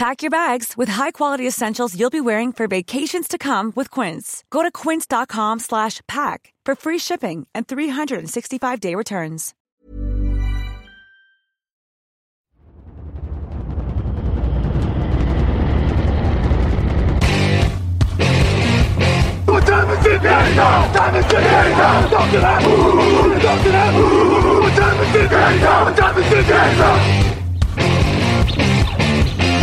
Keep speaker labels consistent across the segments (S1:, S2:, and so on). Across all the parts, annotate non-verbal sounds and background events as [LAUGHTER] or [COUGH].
S1: Pack your bags with high-quality essentials you'll be wearing for vacations to come with Quince. Go to quince.com slash pack for free shipping and 365-day returns.
S2: What time is it time is it time is it time is it?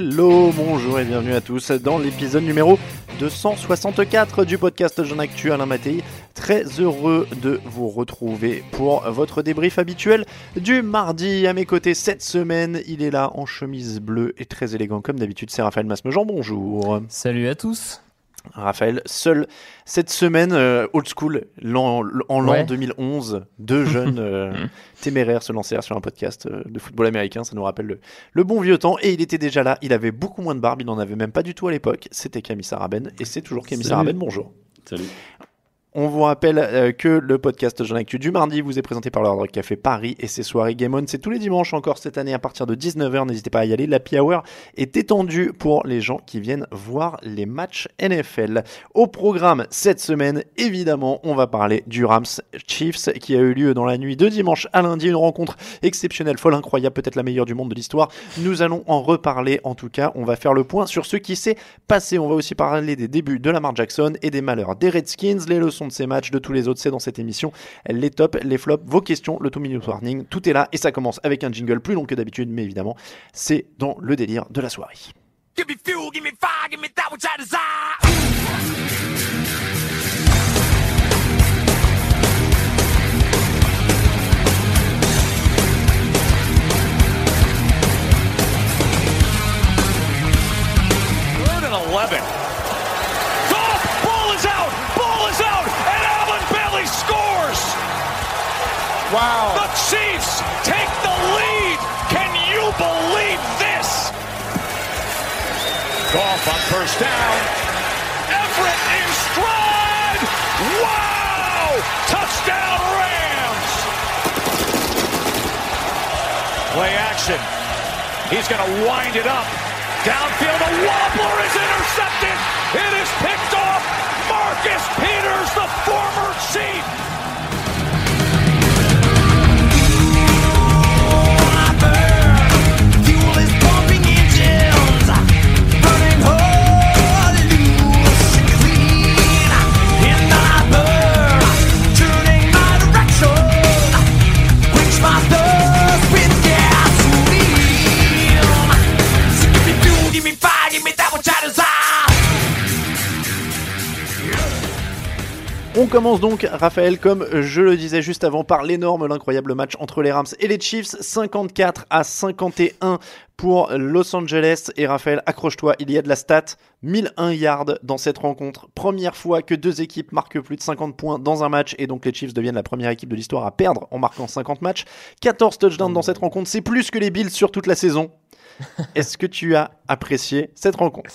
S3: hello, bonjour et bienvenue à tous dans l'épisode numéro 264 du podcast Jean Actu Alain Mattei. Très heureux de vous retrouver pour votre débrief habituel du mardi. À mes côtés cette semaine, il est là en chemise bleue et très élégant comme d'habitude. C'est Raphaël Masmejean, bonjour.
S4: Salut à tous.
S3: Raphaël, seul cette semaine, euh, old school, l'an- en l'an
S4: Ouais.
S3: 2011, deux [LAUGHS] jeunes euh, téméraires se lancèrent sur un podcast euh, de football américain. Ça nous rappelle le, le bon vieux temps. Et il était déjà là. Il avait beaucoup moins de barbe. Il n'en avait même pas du tout à l'époque. C'était Camille Saraben. Et c'est toujours Camille
S4: Salut.
S3: Saraben. Bonjour.
S4: Salut.
S3: On vous rappelle euh, que le podcast Jean Actu du mardi vous est présenté par l'Ordre Café Paris et ses soirées Game On. C'est tous les dimanches encore cette année à partir de 19h. N'hésitez pas à y aller. L'Happy Hour est étendu pour les gens qui viennent voir les matchs NFL. Au programme cette semaine, évidemment, on va parler du Rams Chiefs qui a eu lieu dans la nuit de dimanche à lundi. Une rencontre exceptionnelle, folle, incroyable, peut-être la meilleure du monde de l'histoire. Nous allons en reparler. En tout cas, on va faire le point sur ce qui s'est passé. On va aussi parler des débuts de Lamar Jackson et des malheurs des Redskins, les leçons de ces matchs, de tous les autres. C'est dans cette émission. Les tops, les flops, vos questions, le two minute warning. Tout est là et ça commence avec un jingle plus long que d'habitude, mais évidemment, c'est dans le délire de la soirée.
S2: Give
S5: Wow. The Chiefs take the lead. Can you believe this? Goff on first down. Everett in stride. Wow! Touchdown Rams. Play action. He's going to wind it up. Downfield, a wobbler is intercepted. It is picked off. Marcus Peters,
S3: On commence donc, Raphaël, comme je le disais juste avant, par l'énorme, l'incroyable match entre les Rams et les Chiefs, 54 à 51 pour Los Angeles. Et Raphaël, accroche-toi, il y a de la stat, 1001 yards dans cette rencontre. Première fois que deux équipes marquent plus de 50 points dans un match, et donc les Chiefs deviennent la première équipe de l'histoire à perdre en marquant 50 matchs. 14 touchdowns dans cette rencontre, c'est plus que les Bills sur toute la saison. [LAUGHS] Est-ce que tu as apprécié cette rencontre?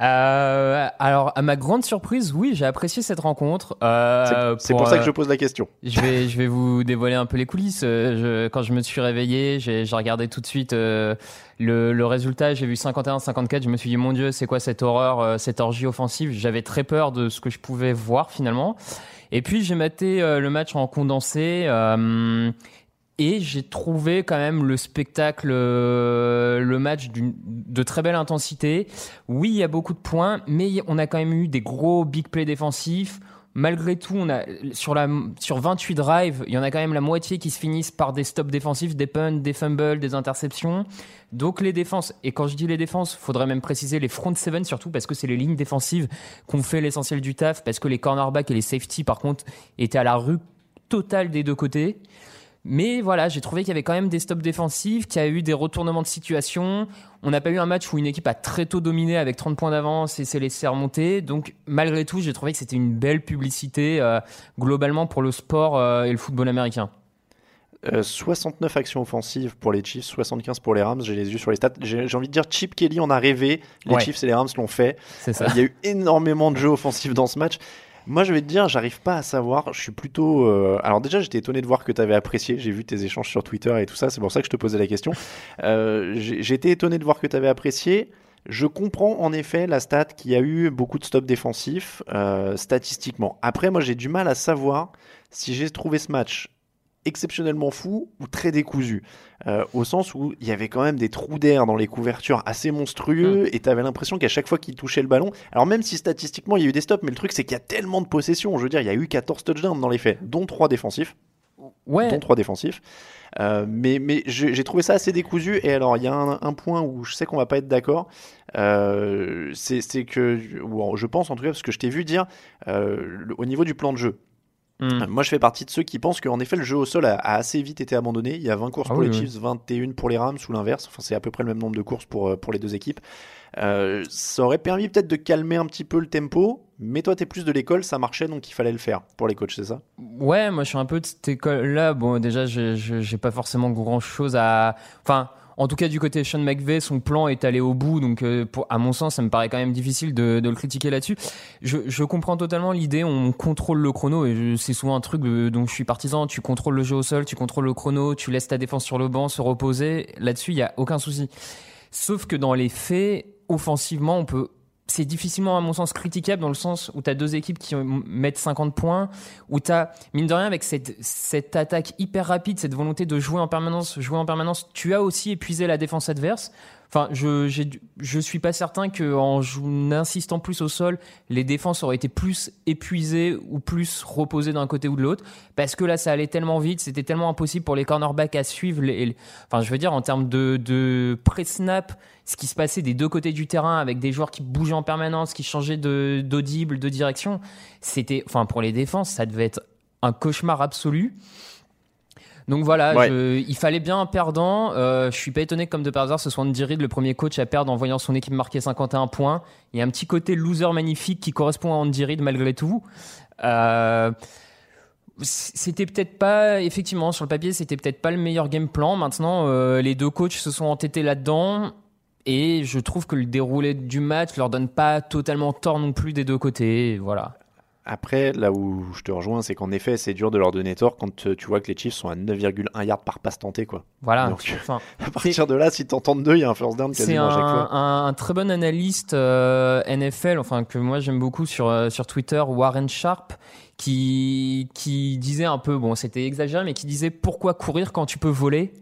S6: Euh, alors, à ma grande surprise, oui, j'ai apprécié cette rencontre. Euh,
S3: C'est pour ça que
S6: euh,
S3: je pose la question.
S6: je vais, je vais vous dévoiler un peu les coulisses. Euh, Je, quand je me suis réveillé, j'ai regardé tout de suite euh, le, le résultat. J'ai vu 51-54. Je me suis dit, mon Dieu, c'est quoi cette horreur, euh, cette orgie offensive? J'avais très peur de ce que je pouvais voir finalement. Et puis, j'ai maté le match en condensé. Et j'ai trouvé quand même le spectacle, euh, le match de très belle intensité. Oui, il y a beaucoup de points, mais on a quand même eu des gros big plays défensifs. Malgré tout, on a, sur, la, sur 28 drives, il y en a quand même la moitié qui se finissent par des stops défensifs, des punts, des fumbles, des interceptions. Donc les défenses, et quand je dis les défenses, faudrait même préciser les front seven surtout, parce que c'est les lignes défensives qu'on fait l'essentiel du taf, parce que les cornerbacks et les safety, par contre, étaient à la rue totale des deux côtés. Mais voilà, j'ai trouvé qu'il y avait quand même des stops défensifs, qu'il y a eu des retournements de situation. On n'a pas eu un match où une équipe a très tôt dominé avec 30 points d'avance et s'est laissé remonter. Donc malgré tout, j'ai trouvé que c'était une belle publicité euh, globalement pour le sport euh, et le football américain.
S3: Euh, 69 actions offensives pour les Chiefs, 75 pour les Rams. J'ai les yeux sur les stats. J'ai envie de dire Chip Kelly en a rêvé. Les
S6: Ouais.
S3: Chiefs et les Rams l'ont fait. Euh, Il y a eu énormément de jeux offensifs dans ce match. Moi, je vais te dire, j'arrive pas à savoir. Je suis plutôt. euh, Alors, déjà, j'étais étonné de voir que tu avais apprécié. J'ai vu tes échanges sur Twitter et tout ça. C'est pour ça que je te posais la question. Euh, été étonné de voir que tu avais apprécié. Je comprends en effet la stat qu'il y a eu beaucoup de stops défensifs euh, statistiquement. Après, moi, j'ai du mal à savoir si j'ai trouvé ce match exceptionnellement fou ou très décousu. Euh, au sens où il y avait quand même des trous d'air dans les couvertures assez monstrueux et tu avais l'impression qu'à chaque fois qu'il touchait le ballon, alors même si statistiquement il y a eu des stops, mais le truc c'est qu'il y a tellement de possessions, je veux dire, il y a eu 14 touchdowns dans les faits, dont 3 défensifs,
S6: Ouais.
S3: dont 3 défensifs. Euh, mais mais j'ai trouvé ça assez décousu et alors il y a un, un point où je sais qu'on va pas être d'accord, euh, c'est que, je pense en tout cas, parce que je t'ai vu dire au niveau du plan de jeu,
S6: Hmm.
S3: moi, je fais partie de ceux qui pensent qu'en effet, le jeu au sol a, a assez vite été abandonné. Il y a 20 courses
S6: Ah
S3: pour
S6: oui,
S3: les
S6: oui.
S3: Chiefs, 21 pour les Rams, ou l'inverse. Enfin, c'est à peu près le même nombre de courses pour, euh, pour les deux équipes. Euh, ça aurait permis peut-être de calmer un petit peu le tempo. Mais toi, t'es plus de l'école, ça marchait, donc il fallait le faire pour les coachs, c'est ça?
S6: Ouais, moi je suis un peu de cette école-là. Bon, déjà, j'ai pas forcément grand-chose à. Enfin, en tout cas, du côté Sean McVay, son plan est allé au bout. Donc, euh, pour, à mon sens, ça me paraît quand même difficile de, de le critiquer là-dessus. Je, je comprends totalement l'idée. On contrôle le chrono et c'est souvent un truc de- dont je suis partisan. Tu contrôles le jeu au sol, tu contrôles le chrono, tu laisses ta défense sur le banc se reposer. Là-dessus, il y a aucun souci. Sauf que dans les faits, offensivement, on peut. C'est difficilement, à mon sens, critiquable dans le sens où tu as deux équipes qui mettent 50 points, où tu as, mine de rien, avec cette, cette attaque hyper rapide, cette volonté de jouer en permanence, jouer en permanence, tu as aussi épuisé la défense adverse. Enfin, je, je suis pas certain qu'en insistant plus au sol, les défenses auraient été plus épuisées ou plus reposées d'un côté ou de l'autre. Parce que là, ça allait tellement vite, c'était tellement impossible pour les cornerbacks à suivre. Les, enfin, je veux dire, en termes de, de pré-snap, ce qui se passait des deux côtés du terrain avec des joueurs qui bougeaient en permanence, qui changeaient de, d'audible, de direction, c'était, enfin, pour les défenses, ça devait être un cauchemar absolu. Donc voilà,
S3: Ouais.
S6: je- il fallait bien un perdant. Euh, je suis pas étonné que comme de par hasard, ce soit Andy Reid, le premier coach à perdre en voyant son équipe marquer 51 points. Il y a un petit côté loser magnifique qui correspond à Andy Reid malgré tout. Euh, c'était peut-être pas, effectivement, sur le papier, c'était peut-être pas le meilleur game plan. Maintenant, euh, les deux coachs se sont entêtés là-dedans. Et je trouve que le déroulé du match leur donne pas totalement tort non plus des deux côtés. Voilà.
S3: Après, là où je te rejoins, c'est qu'en effet, c'est dur de leur donner tort quand euh, tu vois que les Chiefs sont à 9,1 yards par passe tentée. Quoi.
S6: Voilà.
S3: Donc,
S6: Enfin, [LAUGHS]
S3: À partir de là, si t'entends deux, il y a un first down quasiment
S6: un,
S3: à chaque fois.
S6: un- un très bon analyste euh, NFL, enfin que moi j'aime beaucoup sur euh, sur Twitter, Warren Sharp, qui qui disait un peu, bon c'était exagéré, mais qui disait pourquoi courir quand tu peux voler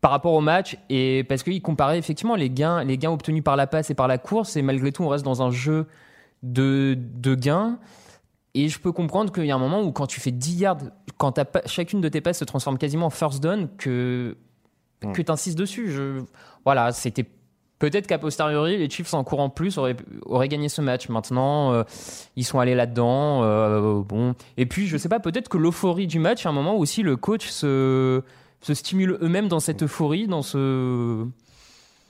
S6: par rapport au match? Et parce qu'il comparait effectivement les gains les gains obtenus par la passe et par la course et malgré tout on reste dans un jeu de de gains. Et je peux comprendre qu'il y a un moment où quand tu fais 10 yards, quand pa- chacune de tes passes se transforme quasiment en first down, que, que tu insistes dessus. Je, voilà, c'était peut-être qu'à posteriori, les Chiefs en courant plus auraient, auraient gagné ce match. Maintenant, euh, ils sont allés là-dedans. euh, bon. Et puis, je sais pas, peut-être que l'euphorie du match, à un moment où aussi le coach se, se stimule eux-mêmes dans cette euphorie, dans ce.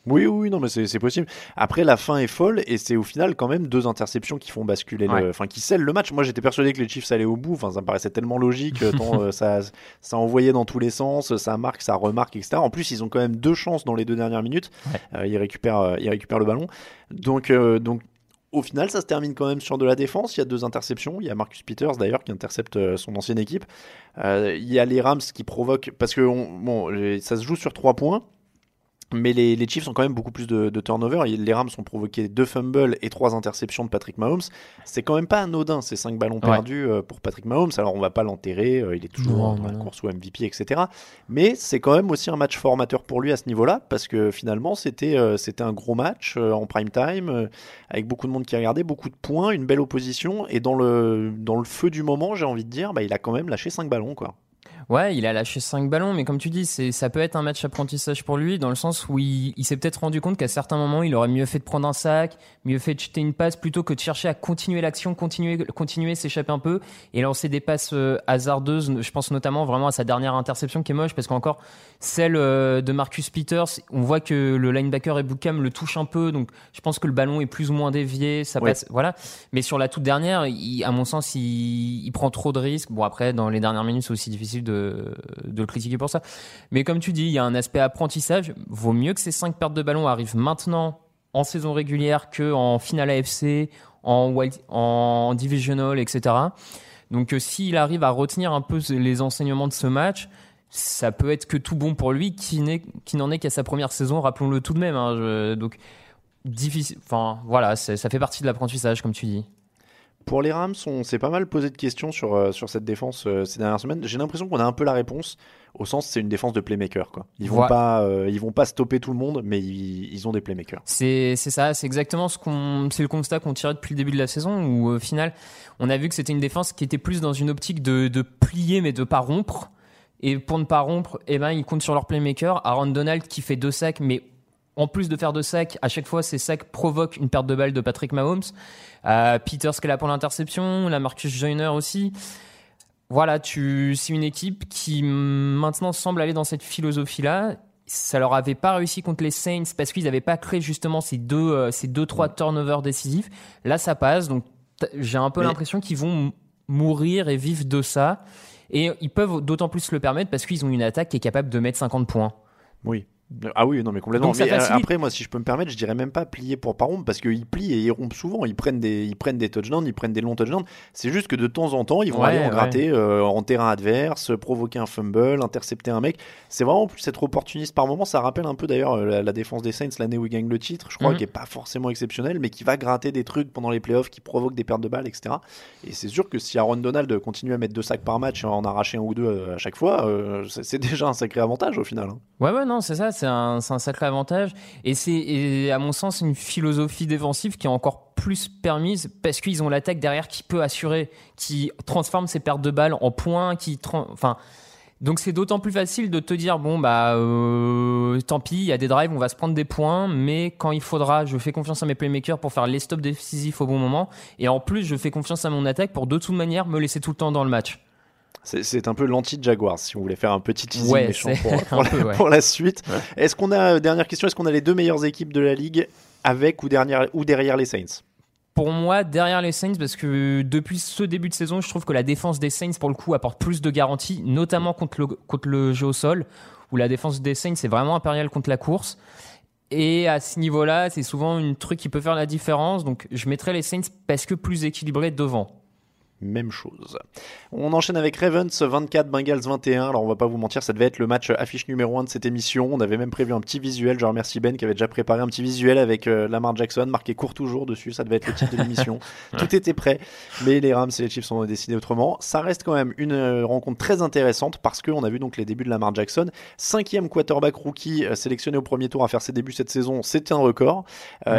S3: Oui, oui, non, mais c'est possible. Après, la fin est folle et c'est au final quand même deux interceptions qui font basculer,
S6: Ouais.
S3: le, enfin qui scellent le match. Moi, j'étais persuadé que les Chiefs allaient au bout. Enfin, ça me paraissait tellement logique. euh, tant, [LAUGHS] euh, ça, ça envoyait dans tous les sens, ça marque, ça remarque, etc. En plus, ils ont quand même deux chances dans les deux dernières minutes. Euh, ils récupèrent, euh, ils récupèrent le ballon. Donc, donc. Au final, ça se termine quand même sur de la défense. Il y a deux interceptions. Il y a Marcus Peters d'ailleurs qui intercepte son ancienne équipe. Euh, il y a les Rams qui provoquent parce que on- bon, ça se joue sur trois points. Mais les, les Chiefs ont quand même beaucoup plus de, de turnover. Les Rams ont provoqué deux fumbles et trois interceptions de Patrick Mahomes. C'est quand même pas anodin ces cinq ballons
S6: Ouais.
S3: perdus euh, pour Patrick Mahomes. Alors on va pas l'enterrer, euh, il est toujours
S6: Non,
S3: dans la
S6: non.
S3: course au MVP, etc. Mais c'est quand même aussi un match formateur pour lui à ce niveau-là parce que finalement c'était euh, c'était un gros match en prime time avec beaucoup de monde qui regardait, beaucoup de points, une belle opposition et dans le dans le feu du moment, j'ai envie de dire, bah, il a quand même lâché cinq ballons quoi.
S6: Ouais, il a lâché 5 ballons, mais comme tu dis, c'est, ça peut être un match apprentissage pour lui, dans le sens où il, il s'est peut-être rendu compte qu'à certains moments, il aurait mieux fait de prendre un sac, mieux fait de jeter une passe, plutôt que de chercher à continuer l'action, continuer, continuer, s'échapper un peu, et lancer des passes euh, hasardeuses. Je pense notamment vraiment à sa dernière interception qui est moche, parce qu'encore, celle euh, de Marcus Peters, on voit que le linebacker Ebukam le touche un peu, donc je pense que le ballon est plus ou moins dévié, ça passe, voilà. Mais sur la toute dernière, il- à mon sens, il, il prend trop de risques. Bon, après, dans les dernières minutes, c'est aussi difficile de, de le critiquer pour ça. Mais comme tu dis, il y a un aspect apprentissage. Vaut mieux que ces cinq pertes de ballon arrivent maintenant en saison régulière que en finale AFC, en, divisional, etc. Donc, euh, s'il arrive à retenir un peu les enseignements de ce match, ça peut être que tout bon pour lui, qui n'en est qu'à sa première saison, rappelons-le tout de même. hein. Donc, difficile. Enfin, voilà, ça fait partie de l'apprentissage, comme tu dis.
S3: Pour les Rams, on s'est pas mal posé de questions sur, euh, sur cette défense euh, ces dernières semaines. J'ai l'impression qu'on a un peu la réponse, au sens c'est une défense de playmaker. Quoi. Ils vont pas, euh, ils vont pas stopper tout le monde, mais ils, ils ont des playmakers.
S6: C'est c'est ça, c'est exactement ce qu'on, c'est le constat qu'on tirait depuis le début de la saison où au final, on a vu que c'était une défense qui était plus dans une optique de, de plier mais de pas rompre. Et pour ne pas rompre, eh ben ils comptent sur leur playmaker, Aaron Donald qui fait deux sacs, mais en plus de faire deux sacs, à chaque fois ces sacs provoquent une perte de balle de Patrick Mahomes. Euh, Peters qui est là pour l'interception, la Marcus Joyner aussi. Voilà, tu, c'est une équipe qui mm, maintenant semble aller dans cette philosophie-là. Ça leur avait pas réussi contre les Saints parce qu'ils n'avaient pas créé justement ces deux, euh, ces deux trois turnovers décisifs. Là, ça passe. Donc, j'ai un peu
S3: Mais-
S6: l'impression qu'ils vont mourir et vivre de ça. Et ils peuvent d'autant plus se le permettre parce qu'ils ont une attaque qui est capable de mettre 50 points.
S3: Oui. Ah oui, non, mais complètement.
S6: Donc
S3: Mais, euh, après, moi, si je peux me permettre, je dirais même pas plier pour pas rompre, parce qu'ils plient et ils rompent souvent. Ils prennent des, ils prennent des touchdowns, ils prennent des longs touchdowns. C'est juste que de temps en temps, ils vont
S6: Ouais,
S3: aller en
S6: ouais.
S3: gratter euh, en terrain adverse, provoquer un fumble, intercepter un mec. C'est vraiment plus être opportuniste par moment. Ça rappelle un peu d'ailleurs euh, la, la défense des Saints l'année où ils gagnent le titre. Je crois
S6: Mhm.
S3: qui est pas forcément exceptionnel, mais qui va gratter des trucs pendant les playoffs, qui provoque des pertes de balles, etc. Et c'est sûr que si Aaron Donald continue à mettre deux sacs par match et en arracher un ou deux à chaque fois, euh, c'est c'est déjà un sacré avantage au final. hein.
S6: Ouais, ouais, non, c'est ça, c'est un, sacré avantage. Et c'est, à mon sens, une philosophie défensive qui est encore plus permise parce qu'ils ont l'attaque derrière qui peut assurer, qui transforme ses pertes de balles en points, qui, enfin, donc c'est d'autant plus facile de te dire bon bah euh, tant pis, il y a des drives, on va se prendre des points, mais quand il faudra, je fais confiance à mes playmakers pour faire les stops décisifs au bon moment, et en plus je fais confiance à mon attaque pour de toute manière me laisser tout le temps dans le match.
S3: C'est- un peu l'anti-Jaguars, si on voulait faire un petit teasing
S6: Ouais,
S3: méchant pour, [LAUGHS] la,
S6: peu, ouais.
S3: pour la suite. Est-ce qu'on a, dernière question, est-ce qu'on a les deux meilleures équipes de la ligue avec ou derrière, ou derrière les Saints?
S6: Pour moi, derrière les Saints, parce que depuis ce début de saison, je trouve que la défense des Saints, pour le coup, apporte plus de garanties, notamment contre le, contre le jeu au sol, où la défense des Saints est vraiment impériale contre la course. Et à ce niveau-là, c'est souvent un truc qui peut faire la différence. Donc, je mettrais les Saints parce que plus équilibrés devant.
S3: Même chose. On enchaîne avec Ravens 24, Bengals 21. Alors on va pas vous mentir, ça devait être le match affiche numéro 1 de cette émission. On avait même prévu un petit visuel. Je remercie Ben qui avait déjà préparé un petit visuel avec euh, Lamar Jackson marqué court toujours dessus. Ça devait être le titre de l'émission. [LAUGHS] Tout était prêt, mais les Rams et les Chiefs ont décidé autrement. Ça reste quand même une euh, rencontre très intéressante parce qu'on a vu donc les débuts de Lamar Jackson, cinquième quarterback rookie euh, sélectionné au premier tour à faire ses débuts cette saison. C'est un record.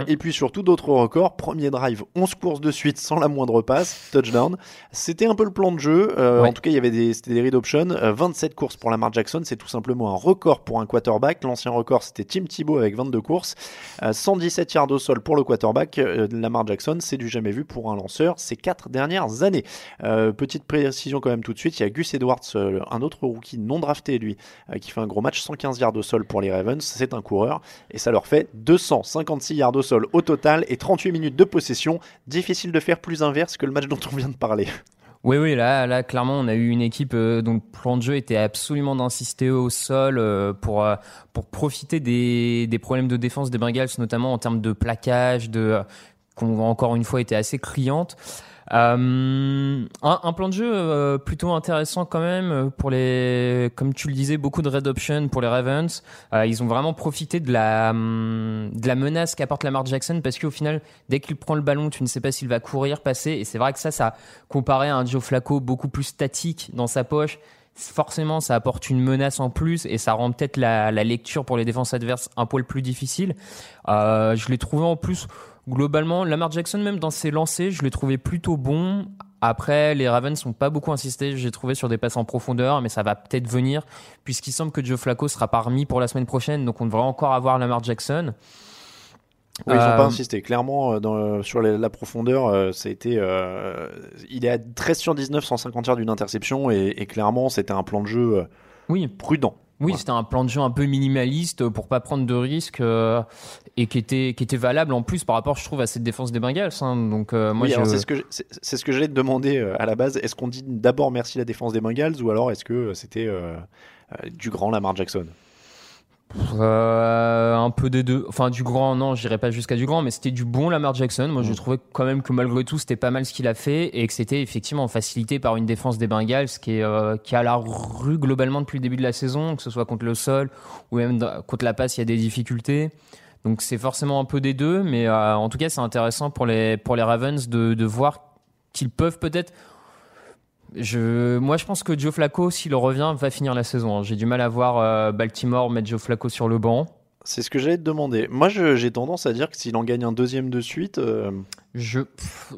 S3: Et puis surtout d'autres records. Premier drive, 11 courses de suite sans la moindre passe, touchdown. C'était un peu le plan de jeu. Euh,
S6: Ouais.
S3: En tout cas, il y avait des, read options. Euh, 27 courses pour Lamar Jackson, c'est tout simplement un record pour un quarterback. L'ancien record, c'était Tim Thibault avec 22 courses. Euh, 117 yards au sol pour le quarterback. Euh, Lamar Jackson, c'est du jamais vu pour un lanceur ces quatre dernières années. Euh, petite précision quand même tout de suite, il y a Gus Edwards, euh, un autre rookie non drafté, lui, euh, qui fait un gros match, 115 yards au sol pour les Ravens. C'est un coureur et ça leur fait 256 yards au sol au total et 38 minutes de possession. Difficile de faire plus inverse que le match dont on vient de parler.
S6: Oui, oui, là, là, clairement, on a eu une équipe euh, dont le plan de jeu était absolument d'insister au sol euh, pour, euh, pour profiter des, problèmes de défense des Bengals, notamment en termes de plaquage, qui ont encore une fois été assez criantes. Euh, un, plan de jeu euh, plutôt intéressant quand même euh, pour les, comme tu le disais, beaucoup de red option pour les Ravens. Ils ont vraiment profité de la, hum, de la menace qu'apporte Lamar Jackson parce qu'au final, dès qu'il prend le ballon, tu ne sais pas s'il va courir, passer. Et c'est vrai que ça, ça comparé à un Joe Flacco beaucoup plus statique dans sa poche, forcément, ça apporte une menace en plus et ça rend peut-être la, lecture pour les défenses adverses un poil plus difficile. Je l'ai trouvé en plus globalement, Lamar Jackson même dans ses lancers, je l'ai trouvé plutôt bon. Après, les Ravens n'ont pas beaucoup insisté, j'ai trouvé sur des passes en profondeur, mais ça va peut-être venir puisqu'il semble que Joe Flacco sera pas remis pour la semaine prochaine, donc on devrait encore avoir Lamar Jackson.
S3: Oui, ils n'ont
S6: Euh,
S3: pas insisté. Clairement, euh, dans, sur la, la profondeur, euh, ça a été, euh, il est à 13 sur 19, 150 yards d'une interception et, et clairement, c'était un plan de jeu euh,
S6: Oui,
S3: prudent.
S6: Oui, c'était un plan de jeu un peu minimaliste pour pas prendre de risques euh, et qui était qui était valable en plus par rapport, je trouve, à cette défense des Bengals. hein. Donc euh, moi,
S3: oui,
S6: je...
S3: alors c'est ce que c'est ce que j'allais te demander euh, à la base. Est-ce qu'on dit d'abord merci la défense des Bengals ou alors est-ce que euh, c'était euh, euh, du grand Lamar Jackson?
S6: Euh, un peu des deux. Enfin, du grand, non, j'irai pas jusqu'à du grand, mais c'était du bon Lamar Jackson. Moi, je
S3: Mm.
S6: trouvais quand même que malgré tout, c'était pas mal ce qu'il a fait et que c'était effectivement facilité par une défense des Bengals qui est, euh, qui a la rue globalement depuis le début de la saison, que ce soit contre le sol ou même contre la passe, il y a des difficultés. Donc, c'est forcément un peu des deux, mais euh, en tout cas, c'est intéressant pour les, pour les Ravens de, de voir qu'ils peuvent peut-être. Je, moi, je pense que Joe Flacco, s'il revient, va finir la saison. hein. J'ai du mal à voir euh, Baltimore mettre Joe Flacco sur le banc.
S3: C'est ce que j'allais te demander. Moi, j'ai tendance à dire que s'il en gagne un deuxième de suite, euh,
S6: Je pff,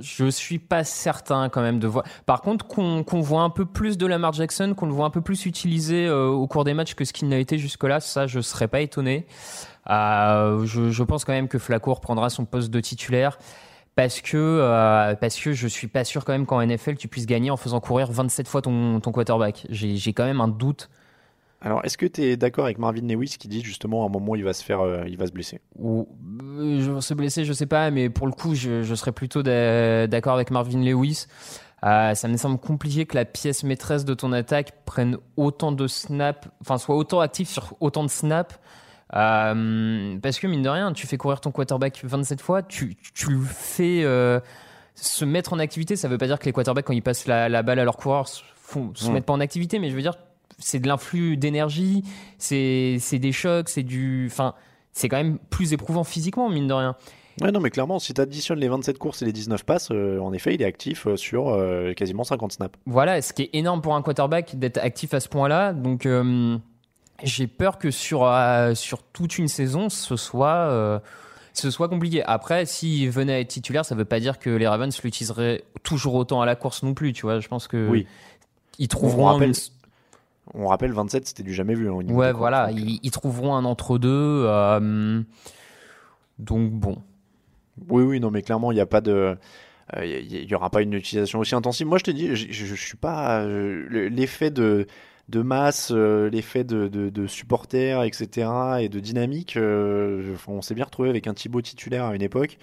S6: je suis pas certain quand même de voir. Par contre, qu'on voit un peu plus de Lamar Jackson, qu'on le voit un peu plus utilisé euh, au cours des matchs que ce qu'il n'a été jusque-là, ça, je serais pas étonné. Euh, je, je pense quand même que Flacco reprendra son poste de titulaire. Parce que, euh, parce que je suis pas sûr quand même qu'en NFL tu puisses gagner en faisant courir 27 fois ton, ton quarterback. J'ai j'ai quand même un doute.
S3: alors est-ce que tu es d'accord avec Marvin Lewis qui dit justement à un moment il va se faire, euh, il va se blesser?
S6: Ou euh, je se blesser, je sais pas, mais pour le coup, je, je serais plutôt d'a- d'accord avec Marvin Lewis. Euh, ça me semble compliqué que la pièce maîtresse de ton attaque prenne autant de snaps, enfin soit autant actif sur autant de snaps. Euh, parce que mine de rien, tu fais courir ton quarterback 27 fois, tu, tu le fais euh, se mettre en activité. Ça veut pas dire que les quarterbacks, quand ils passent la, la balle à leurs coureurs, se, font, se mettent pas en activité, mais je veux dire, c'est de l'influx d'énergie, c'est des chocs, c'est du. Enfin, c'est quand même plus éprouvant physiquement, mine de rien.
S3: Ouais, non, mais clairement, si tu additionnes les 27 courses et les 19 passes, euh, en effet, il est actif euh, sur euh, quasiment 50 snaps.
S6: Voilà, ce qui est énorme pour un quarterback d'être actif à ce point-là. Donc, j'ai peur que sur, euh, sur toute une saison, ce soit, euh, ce soit compliqué. Après, s'il venait à être titulaire, ça veut pas dire que les Ravens l'utiliseraient toujours autant à la course non plus. Tu vois, je pense que
S3: Oui.
S6: ils
S3: On
S6: trouveront.
S3: rappelle,
S6: une-
S3: on rappelle 27, c'était du jamais vu. hein,
S6: Ouais, voilà,
S3: donc, euh,
S6: ils, ils trouveront un entre-deux. euh, donc, bon.
S3: Oui, oui, non, mais clairement, il n'y a pas de. Il n'y aura pas une utilisation aussi intensive. Moi, je te dis, je, je, je suis pas. euh, le- L'effet de, de masse, euh, l'effet de, de, de supporters, etc., et de dynamique, euh, on s'est bien retrouvé avec un Thibaut titulaire à une époque.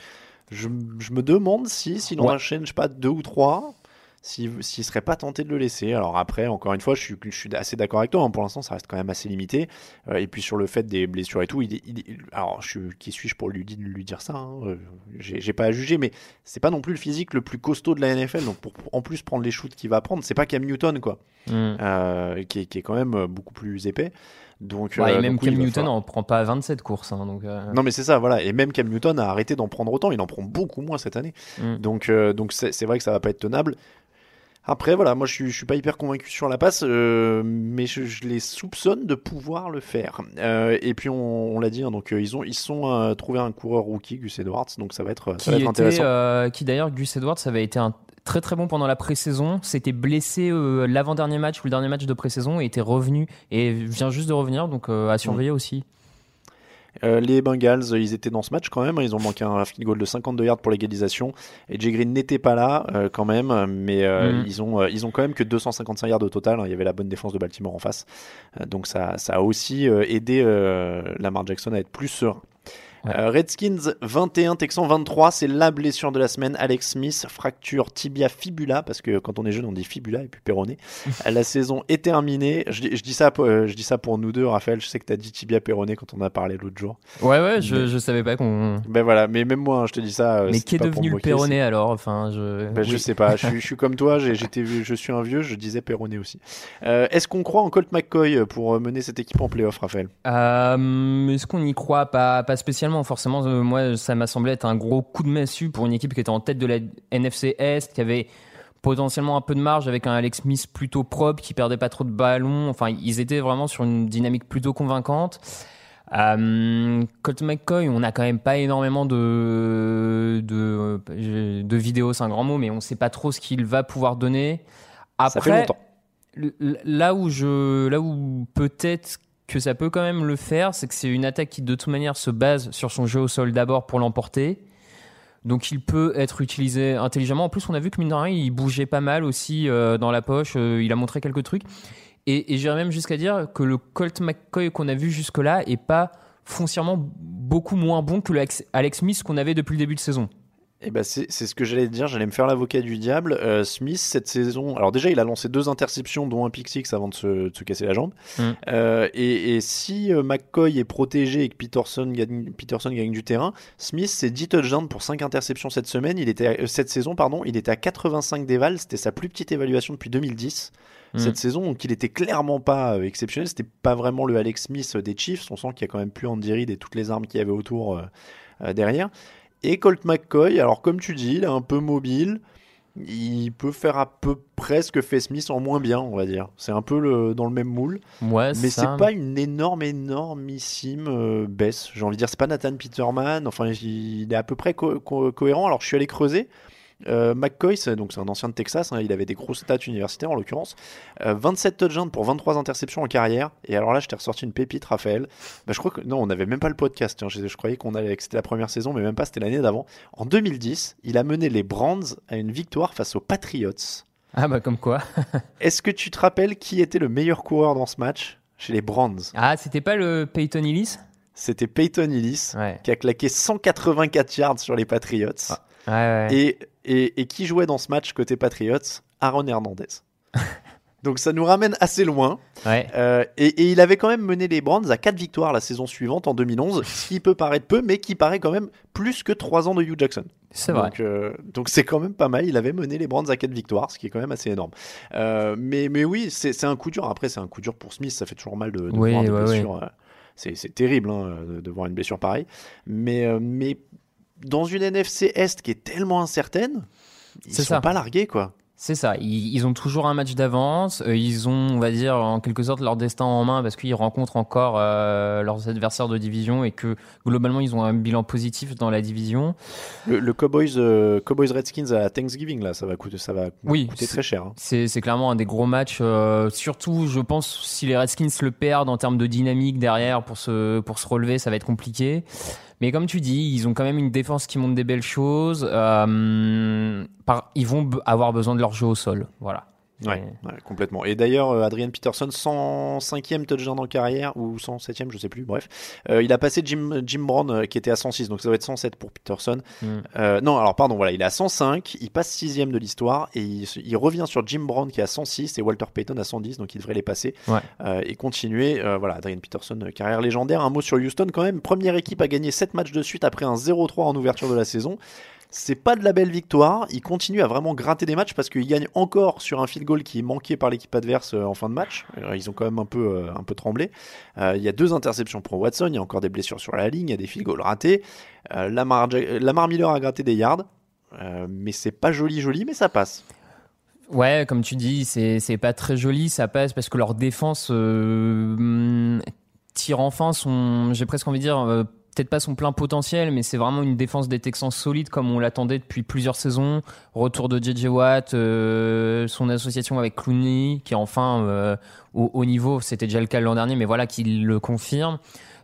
S3: Je, je me demande si, s'il en
S6: Ouais.
S3: sais pas, deux ou trois, s'il s'il serait pas tenté de le laisser. Alors après, encore une fois, je suis, je suis assez d'accord avec toi. hein. Pour l'instant, ça reste quand même assez limité. Euh, et puis sur le fait des blessures et tout, il, il alors je, qui suis-je pour lui, di- lui dire ça hein, euh, J'ai pas à juger, mais c'est pas non plus le physique le plus costaud de la NFL. Donc pour en plus prendre les shoots qu'il va prendre, c'est pas Cam Newton quoi,
S6: Mm.
S3: euh, qui, est, qui est quand même beaucoup plus épais. Donc,
S6: Ouais,
S3: euh,
S6: et même
S3: oui,
S6: Cam Newton
S3: falloir-
S6: en prend pas 27 courses. hein, donc, euh,
S3: Non mais c'est ça, voilà. Et même Cam Newton a arrêté d'en prendre autant. Il en prend beaucoup moins cette année.
S6: Mm.
S3: Donc euh, donc c'est c'est vrai que ça va pas être tenable. Après voilà, moi je suis, je suis pas hyper convaincu sur la passe, euh, mais je, je les soupçonne de pouvoir le faire. Euh, et puis on, on l'a dit, hein, donc euh, ils ont ils sont euh, trouvé un coureur rookie, Gus Edwards, donc ça va être ça
S6: qui
S3: va être
S6: était,
S3: intéressant.
S6: qui d'ailleurs Gus Edwards avait été un très très bon pendant la pré-saison, s'était blessé l'avant-dernier match ou le dernier match de pré-saison et était revenu et vient juste de revenir, donc à surveiller aussi.
S3: Euh, les Bengals, ils étaient dans ce match quand même. Ils ont manqué un field goal de 52 yards pour l'égalisation. Et Jay Green n'était pas là euh, quand même, mais euh,
S6: Mhm.
S3: ils ont ils ont quand même que 255 yards au total. hein. Il y avait la bonne défense de Baltimore en face, donc ça ça a aussi aidé Lamar Jackson à être plus serein.
S6: Ouais.
S3: Euh, Redskins 21, Texans 23, c'est la blessure de la semaine. Alex Smith, fracture tibia fibula, parce que quand on est jeune on dit fibula et puis péroné. [LAUGHS] la saison est terminée. Je, dis- je dis ça, pour- euh, je dis ça pour nous deux, Raphaël. Je sais que tu as dit tibia péroné quand on a parlé l'autre jour.
S6: Ouais, ouais, je,
S3: Mais-
S6: je savais pas qu'on.
S3: Ben voilà, mais même moi, hein, je te dis ça. euh,
S6: Mais qui est devenu le Péroné alors Enfin, je.
S3: Ben, Je sais pas, je suis, je suis comme toi, [LAUGHS] j'étais, je suis un vieux, je disais Perronnet aussi. Euh, Est-ce qu'on croit en Colt McCoy pour mener cette équipe en playoff, Raphaël?
S6: Euh, Est-ce qu'on y croit pas, pas spécialement Forcément, euh, moi, ça m'a semblé être un gros coup de massue pour une équipe qui était en tête de la NFC Est, qui avait potentiellement un peu de marge avec un Alex Smith plutôt propre, qui perdait pas trop de ballons. Enfin, ils étaient vraiment sur une dynamique plutôt convaincante. Euh, Colt McCoy, on n'a quand même pas énormément de, de, de vidéos, c'est un grand mot, mais on sait pas trop ce qu'il va pouvoir donner. Après,
S3: Ça fait longtemps.
S6: là où je là où peut-être que ça peut quand même le faire c'est que c'est une attaque qui de toute manière se base sur son jeu au sol d'abord pour l'emporter. Donc il peut être utilisé intelligemment. En plus on a vu que mine de il bougeait pas mal aussi euh, dans la poche. Euh, il a montré quelques trucs. Et, et j'irais même jusqu'à dire que le Colt McCoy qu'on a vu jusque là est pas foncièrement beaucoup moins bon que le Alex- Alex Smith qu'on avait depuis le début de saison
S3: Eh ben c'est ce que j'allais dire, j'allais me faire l'avocat du diable. Euh, Smith, cette saison, alors déjà, il a lancé deux interceptions, dont un pick six avant de se, de se casser la jambe.
S6: Mm.
S3: Euh, et, et si euh, McCoy est protégé et que Peterson gagne, Peterson gagne du terrain, Smith, c'est 10 touchdowns pour 5 interceptions cette semaine. Il était à- cette saison, pardon, il était à 85 dévals, c'était sa plus petite évaluation depuis 2010.
S6: Mm.
S3: Cette saison, donc il était clairement pas exceptionnel. C'était pas vraiment le Alex Smith des Chiefs. On sent qu'il y a quand même plus Andy Reid et toutes les armes qu'il y avait autour euh, derrière. Et Colt McCoy, alors comme tu dis, il est un peu mobile. Il peut faire à peu près ce que fait Smith en moins bien, on va dire. C'est un peu le, dans le même moule.
S6: ouais
S3: Mais
S6: ça.
S3: c'est pas une énorme, énormissime euh, baisse. J'ai envie de dire, c'est pas Nathan Peterman. Enfin, il est à peu près co- co- cohérent. Alors, je suis allé creuser. Euh, McCoy, c'est donc c'est un ancien de Texas. hein, il avait des grosses stats universitaires en l'occurrence. Euh, 27 touchdowns pour 23 interceptions en carrière. Et alors là, je t'ai ressorti une pépite, Raphaël. Bah, je crois que non, on n'avait même pas le podcast. hein. Je, je croyais qu'on allait que c'était la première saison, mais même pas. C'était l'année d'avant. En 2010, il a mené les Brands à une victoire face aux Patriots.
S6: ah bah comme quoi [LAUGHS]
S3: Est-ce que tu te rappelles qui était le meilleur coureur dans ce match? Chez les Brands
S6: ah c'était pas le Peyton Hillis
S3: C'était Peyton Hillis
S6: ouais
S3: qui a claqué 184 yards sur les Patriots.
S6: ouais, ouais.
S3: Et, et, et qui jouait dans ce match côté Patriots? Aaron Hernandez. [LAUGHS] Donc ça nous ramène assez loin.
S6: ouais.
S3: Euh, et, et il avait quand même mené les Brands à 4 victoires la saison suivante en 2011, ce qui peut paraître peu, mais qui paraît quand même plus que 3 ans de Hugh Jackson.
S6: C'est vrai.
S3: Donc euh, donc c'est quand même pas mal. Il avait mené les Brands à 4 victoires, ce qui est quand même assez énorme. Euh, mais, mais oui, c'est un coup dur. Après, c'est un coup dur pour Smith. Ça fait toujours mal de, de
S6: Oui,
S3: voir des
S6: ouais,
S3: blessures. C'est terrible hein, de, de voir une blessure pareille. Mais, mais dans une NFC Est qui est tellement incertaine, ils
S6: C'est
S3: sont
S6: ça.
S3: pas largués, quoi.
S6: C'est ça. Ils, ils ont toujours un match d'avance. Euh, Ils ont, on va dire, en quelque sorte leur destin en main parce qu'ils rencontrent encore euh, leurs adversaires de division et que globalement ils ont un bilan positif dans la division.
S3: Le, le Cowboys, euh, Cowboys Redskins à Thanksgiving, là, ça va coûter, ça va
S6: Oui,
S3: coûter très cher. hein.
S6: C'est c'est clairement un des gros matchs. euh, surtout, je pense, si les Redskins le perdent en termes de dynamique derrière pour se, pour se relever, ça va être compliqué. Mais comme tu dis, ils ont quand même une défense qui montre des belles choses. Euh, ils vont avoir besoin de leur jeu au sol. Voilà.
S3: Ouais, ouais, complètement. Et d'ailleurs, euh, Adrian Peterson, 105e touchdown en carrière, ou 107e, je sais plus, bref. Euh, il a passé Jim, Jim Brown, euh, qui était à 106, donc ça doit être 107 pour Peterson.
S6: Mm.
S3: Euh, non, alors pardon, voilà, il est à 105, il passe 6e de l'histoire, et il, il revient sur Jim Brown qui est à 106, et Walter Payton à 110, donc il devrait les passer.
S6: Ouais.
S3: Euh, et continuer. Voilà, Adrian Peterson, carrière légendaire. Un mot sur Houston quand même. Première équipe à gagner 7 matchs de suite après un 0-3 en ouverture de la saison. C'est pas de la belle victoire. Ils continuent à vraiment gratter des matchs parce qu'ils gagnent encore sur un field goal qui est manqué par l'équipe adverse euh, en fin de match. Euh, Ils ont quand même un peu, euh, un peu tremblé. Il y a deux interceptions pour Watson. Il y a encore des blessures sur la ligne. Il y a des field goals ratés. Lamar, Lamar Miller a gratté des yards. Mais c'est pas joli, joli, mais ça passe.
S6: Ouais, comme tu dis, c'est pas très joli, ça passe parce que leur défense euh, tire enfin son, j'ai presque envie de dire, peut-être pas son plein potentiel, mais c'est vraiment une défense des Texans solide comme on l'attendait depuis plusieurs saisons. Retour de JJ Watt, euh, son association avec Clooney, qui est enfin euh, au niveau. C'était déjà le cas l'an dernier, mais voilà, qui le confirme.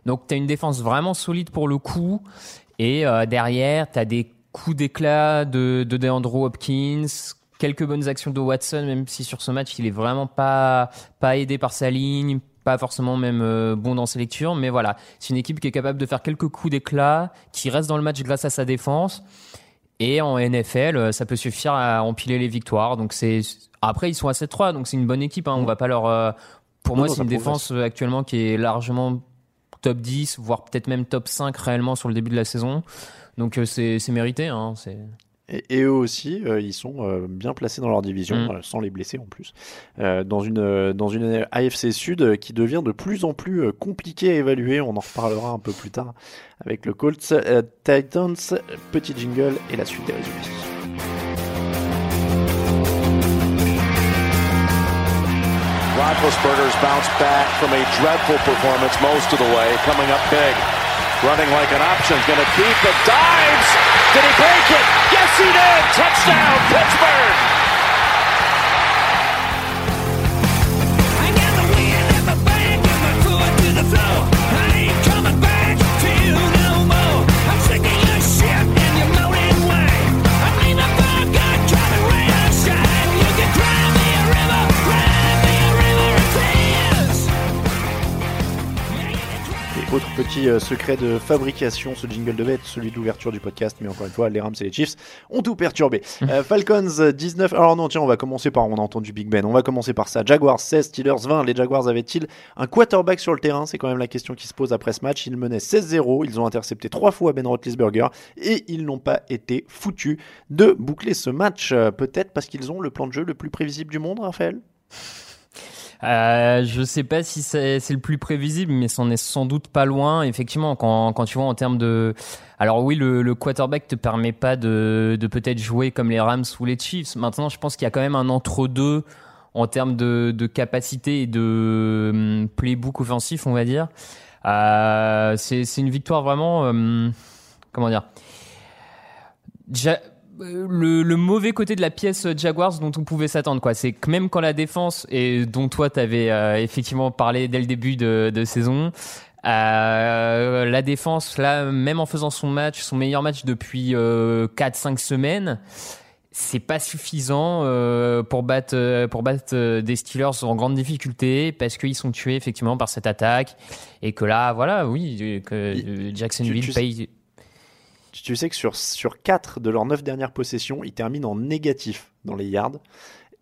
S6: Donc, tu as une défense vraiment solide pour le coup. Et euh, derrière, tu as des coups d'éclat de, de DeAndre Hopkins, quelques bonnes actions de Watson, même si sur ce match, il est vraiment pas, pas aidé par sa ligne, pas forcément même euh, bon dans ses lectures, mais voilà, c'est une équipe qui est capable de faire quelques coups d'éclat, qui reste dans le match grâce à sa défense. Et en NFL, euh, ça peut suffire à empiler les victoires. Donc c'est après ils sont à 7-3, donc c'est une bonne équipe. Hein. On va pas leur. euh, Pour
S3: Non,
S6: moi, c'est une défense actuellement qui est largement top 10, voire peut-être même top 5 réellement sur le début de la saison. Donc c'est c'est mérité. Hein.
S3: Et, et eux aussi, euh, ils sont euh, bien placés dans leur division,
S6: Mm.
S3: euh, sans les blesser en plus. Euh, dans, une, euh, dans une AFC Sud euh, qui devient de plus en plus euh, compliquée à évaluer. On en reparlera un peu plus tard avec le Colts euh, Titans. Petit jingle et la suite des résumés.
S5: Roethlisberger's bounced back from a dreadful performance most of the way, coming up big. Running like an option, going to keep it, dives! Did he break it? Yes, he did! Touchdown, Pittsburgh!
S3: Petit euh, secret de fabrication, ce jingle devait être celui d'ouverture du podcast, mais encore une fois, les Rams et les Chiefs ont tout perturbé. [LAUGHS] Euh, Falcons euh, 19. Alors non, tiens, on va commencer par, on a entendu Big Ben, on va commencer par ça. Jaguars 16, Steelers 20. Les Jaguars avaient-ils un quarterback sur le terrain? C'est quand même la question qui se pose après ce match. Ils menaient 16-0, ils ont intercepté trois fois Ben Roethlisberger et ils n'ont pas été foutus de boucler ce match. Euh, Peut-être parce qu'ils ont le plan de jeu le plus prévisible du monde, Raphaël?
S6: Euh, je sais pas si c'est le plus prévisible, mais c'en est sans doute pas loin. Effectivement, quand, quand tu vois en termes de, alors oui, le, le quarterback te permet pas de, de peut-être jouer comme les Rams ou les Chiefs. Maintenant, je pense qu'il y a quand même un entre-deux en termes de, de capacité et de hum, playbook offensif, on va dire. Euh, c'est une victoire vraiment, hum, comment dire? Le, le mauvais côté de la pièce Jaguars dont on pouvait s'attendre quoi. C'est que même quand la défense et dont toi t'avais euh, effectivement parlé dès le début de, de saison euh, la défense là même en faisant son match son meilleur match depuis euh, 4-5 semaines c'est pas suffisant euh, pour battre euh, pour battre euh, des Steelers en grande difficulté parce qu'ils sont tués effectivement par cette attaque. Et que là voilà oui que Jacksonville paye
S3: Tu- sais que sur, sur 4 de leurs 9 dernières possessions, ils terminent en négatif dans les yards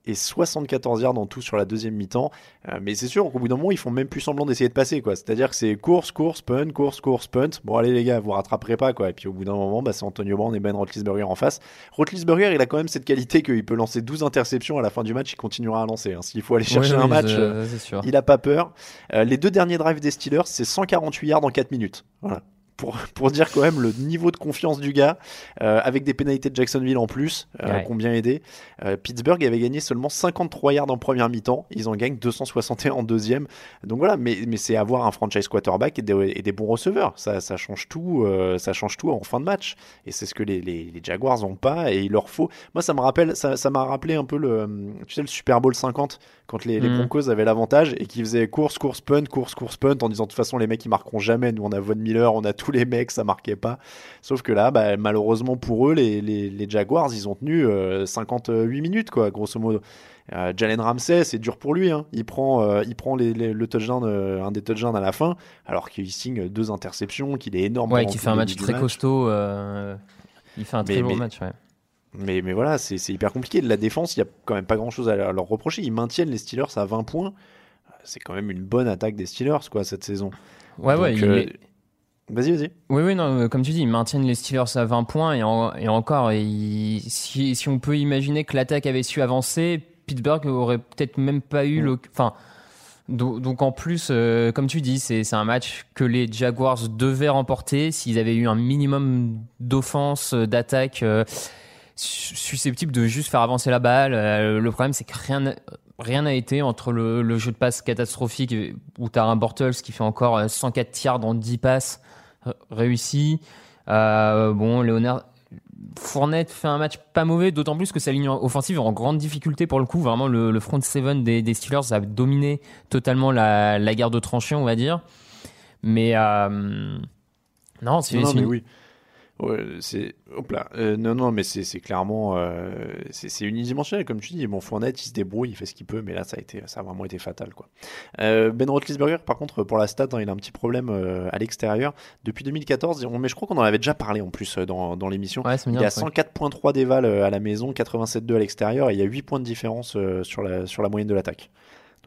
S3: et 74 yards en tout sur la deuxième mi-temps. Euh, mais c'est sûr qu'au bout d'un moment, ils font même plus semblant d'essayer de passer. quoi. C'est-à-dire que c'est course, course, punt, course, course, punt. Bon, allez les gars, vous rattraperez pas. quoi. Et puis au bout d'un moment, bah, c'est Antonio Brown et Ben Roethlisberger en face. Roethlisberger, il a quand même cette qualité qu'il peut lancer 12 interceptions à la fin du match, il continuera à lancer. hein. S'il faut aller chercher
S6: Oui,
S3: un match, euh, il a pas peur. Euh, les deux derniers drives des Steelers, c'est 148 yards en 4 minutes. Voilà. Pour, [LAUGHS] pour dire quand même le niveau de confiance du gars, euh, avec des pénalités de Jacksonville en plus, euh,
S6: Ouais.
S3: qui ont bien aidé. Euh, Pittsburgh avait gagné seulement 53 yards en première mi-temps, ils en gagnent 261 en deuxième. Donc voilà, mais, mais c'est avoir un franchise quarterback et des, et des bons receveurs. Ça, ça change tout, euh, ça change tout en fin de match. Et c'est ce que les, les, les Jaguars n'ont pas et il leur faut. Moi, ça me rappelle, ça, ça m'a rappelé un peu le, tu sais, le Super Bowl 50 quand les, les
S6: Mhm.
S3: Broncos avaient l'avantage et qu'ils faisaient course, course, punt, course, course, punt en disant de toute façon les mecs ils marqueront jamais. Nous on a Von Miller, on a tous les mecs, ça marquait pas. Sauf que là, bah, malheureusement pour eux, les, les, les Jaguars ils ont tenu euh, 58 minutes quoi, grosso modo. Euh, Jalen Ramsey, c'est dur pour lui. Hein. Il prend, euh, il prend les, les- le touchdown, euh, un des touchdowns à la fin, alors qu'il signe deux interceptions, qu'il est énorme.
S6: Ouais,
S3: pendant
S6: qui
S3: tout
S6: fait un match très costaud. euh, il fait un très
S3: Mais- mais-
S6: match. Ouais.
S3: Mais, mais voilà, c'est hyper compliqué. De la défense, il n'y a quand même pas grand chose à leur reprocher. Ils maintiennent les Steelers à 20 points. C'est quand même une bonne attaque des Steelers, quoi, cette saison.
S6: Ouais, ouais.
S3: Donc, euh, Vas-y, vas-y.
S6: Oui, oui, non, comme tu dis, ils maintiennent les Steelers à 20 points et, en- et encore, si, si on peut imaginer que l'attaque avait su avancer, Pittsburgh aurait peut-être même pas eu
S3: Mm.
S6: le. Enfin, do- donc en plus, euh, comme tu dis, c'est un match que les Jaguars devaient remporter s'ils avaient eu un minimum d'offense, d'attaque euh, susceptible de juste faire avancer la balle. Euh, le problème, c'est que rien n'a- rien n'a été entre le, le jeu de passe catastrophique où tu as un Bortles qui fait encore euh, 104 yards dans 10 passes r- réussi. Euh, bon, Léonard. Fournette fait un match pas mauvais, d'autant plus que sa ligne offensive est en grande difficulté pour le coup. Vraiment, le, le front seven des, des Steelers a dominé totalement la, la guerre de tranchées, on va dire. Mais euh, non, c'est
S3: Non, non, mais oui. Ouais, c'est hop là. Euh, non, non, mais c'est clairement euh, c'est unidimensionnel comme tu dis. Bon, Fournette, il se débrouille, il fait ce qu'il peut, mais là, ça a été, ça a vraiment été fatal, quoi. Euh, ben Roethlisberger, par contre, pour la stat, hein, il a un petit problème euh, à l'extérieur depuis 2014. on- Mais je crois qu'on en avait déjà parlé en plus dans, dans l'émission.
S6: Ouais,
S3: Il y a
S6: truc.
S3: 104.3 d'éval à la maison, 87.2 à l'extérieur, et il y a 8 points de différence sur la sur la moyenne de l'attaque.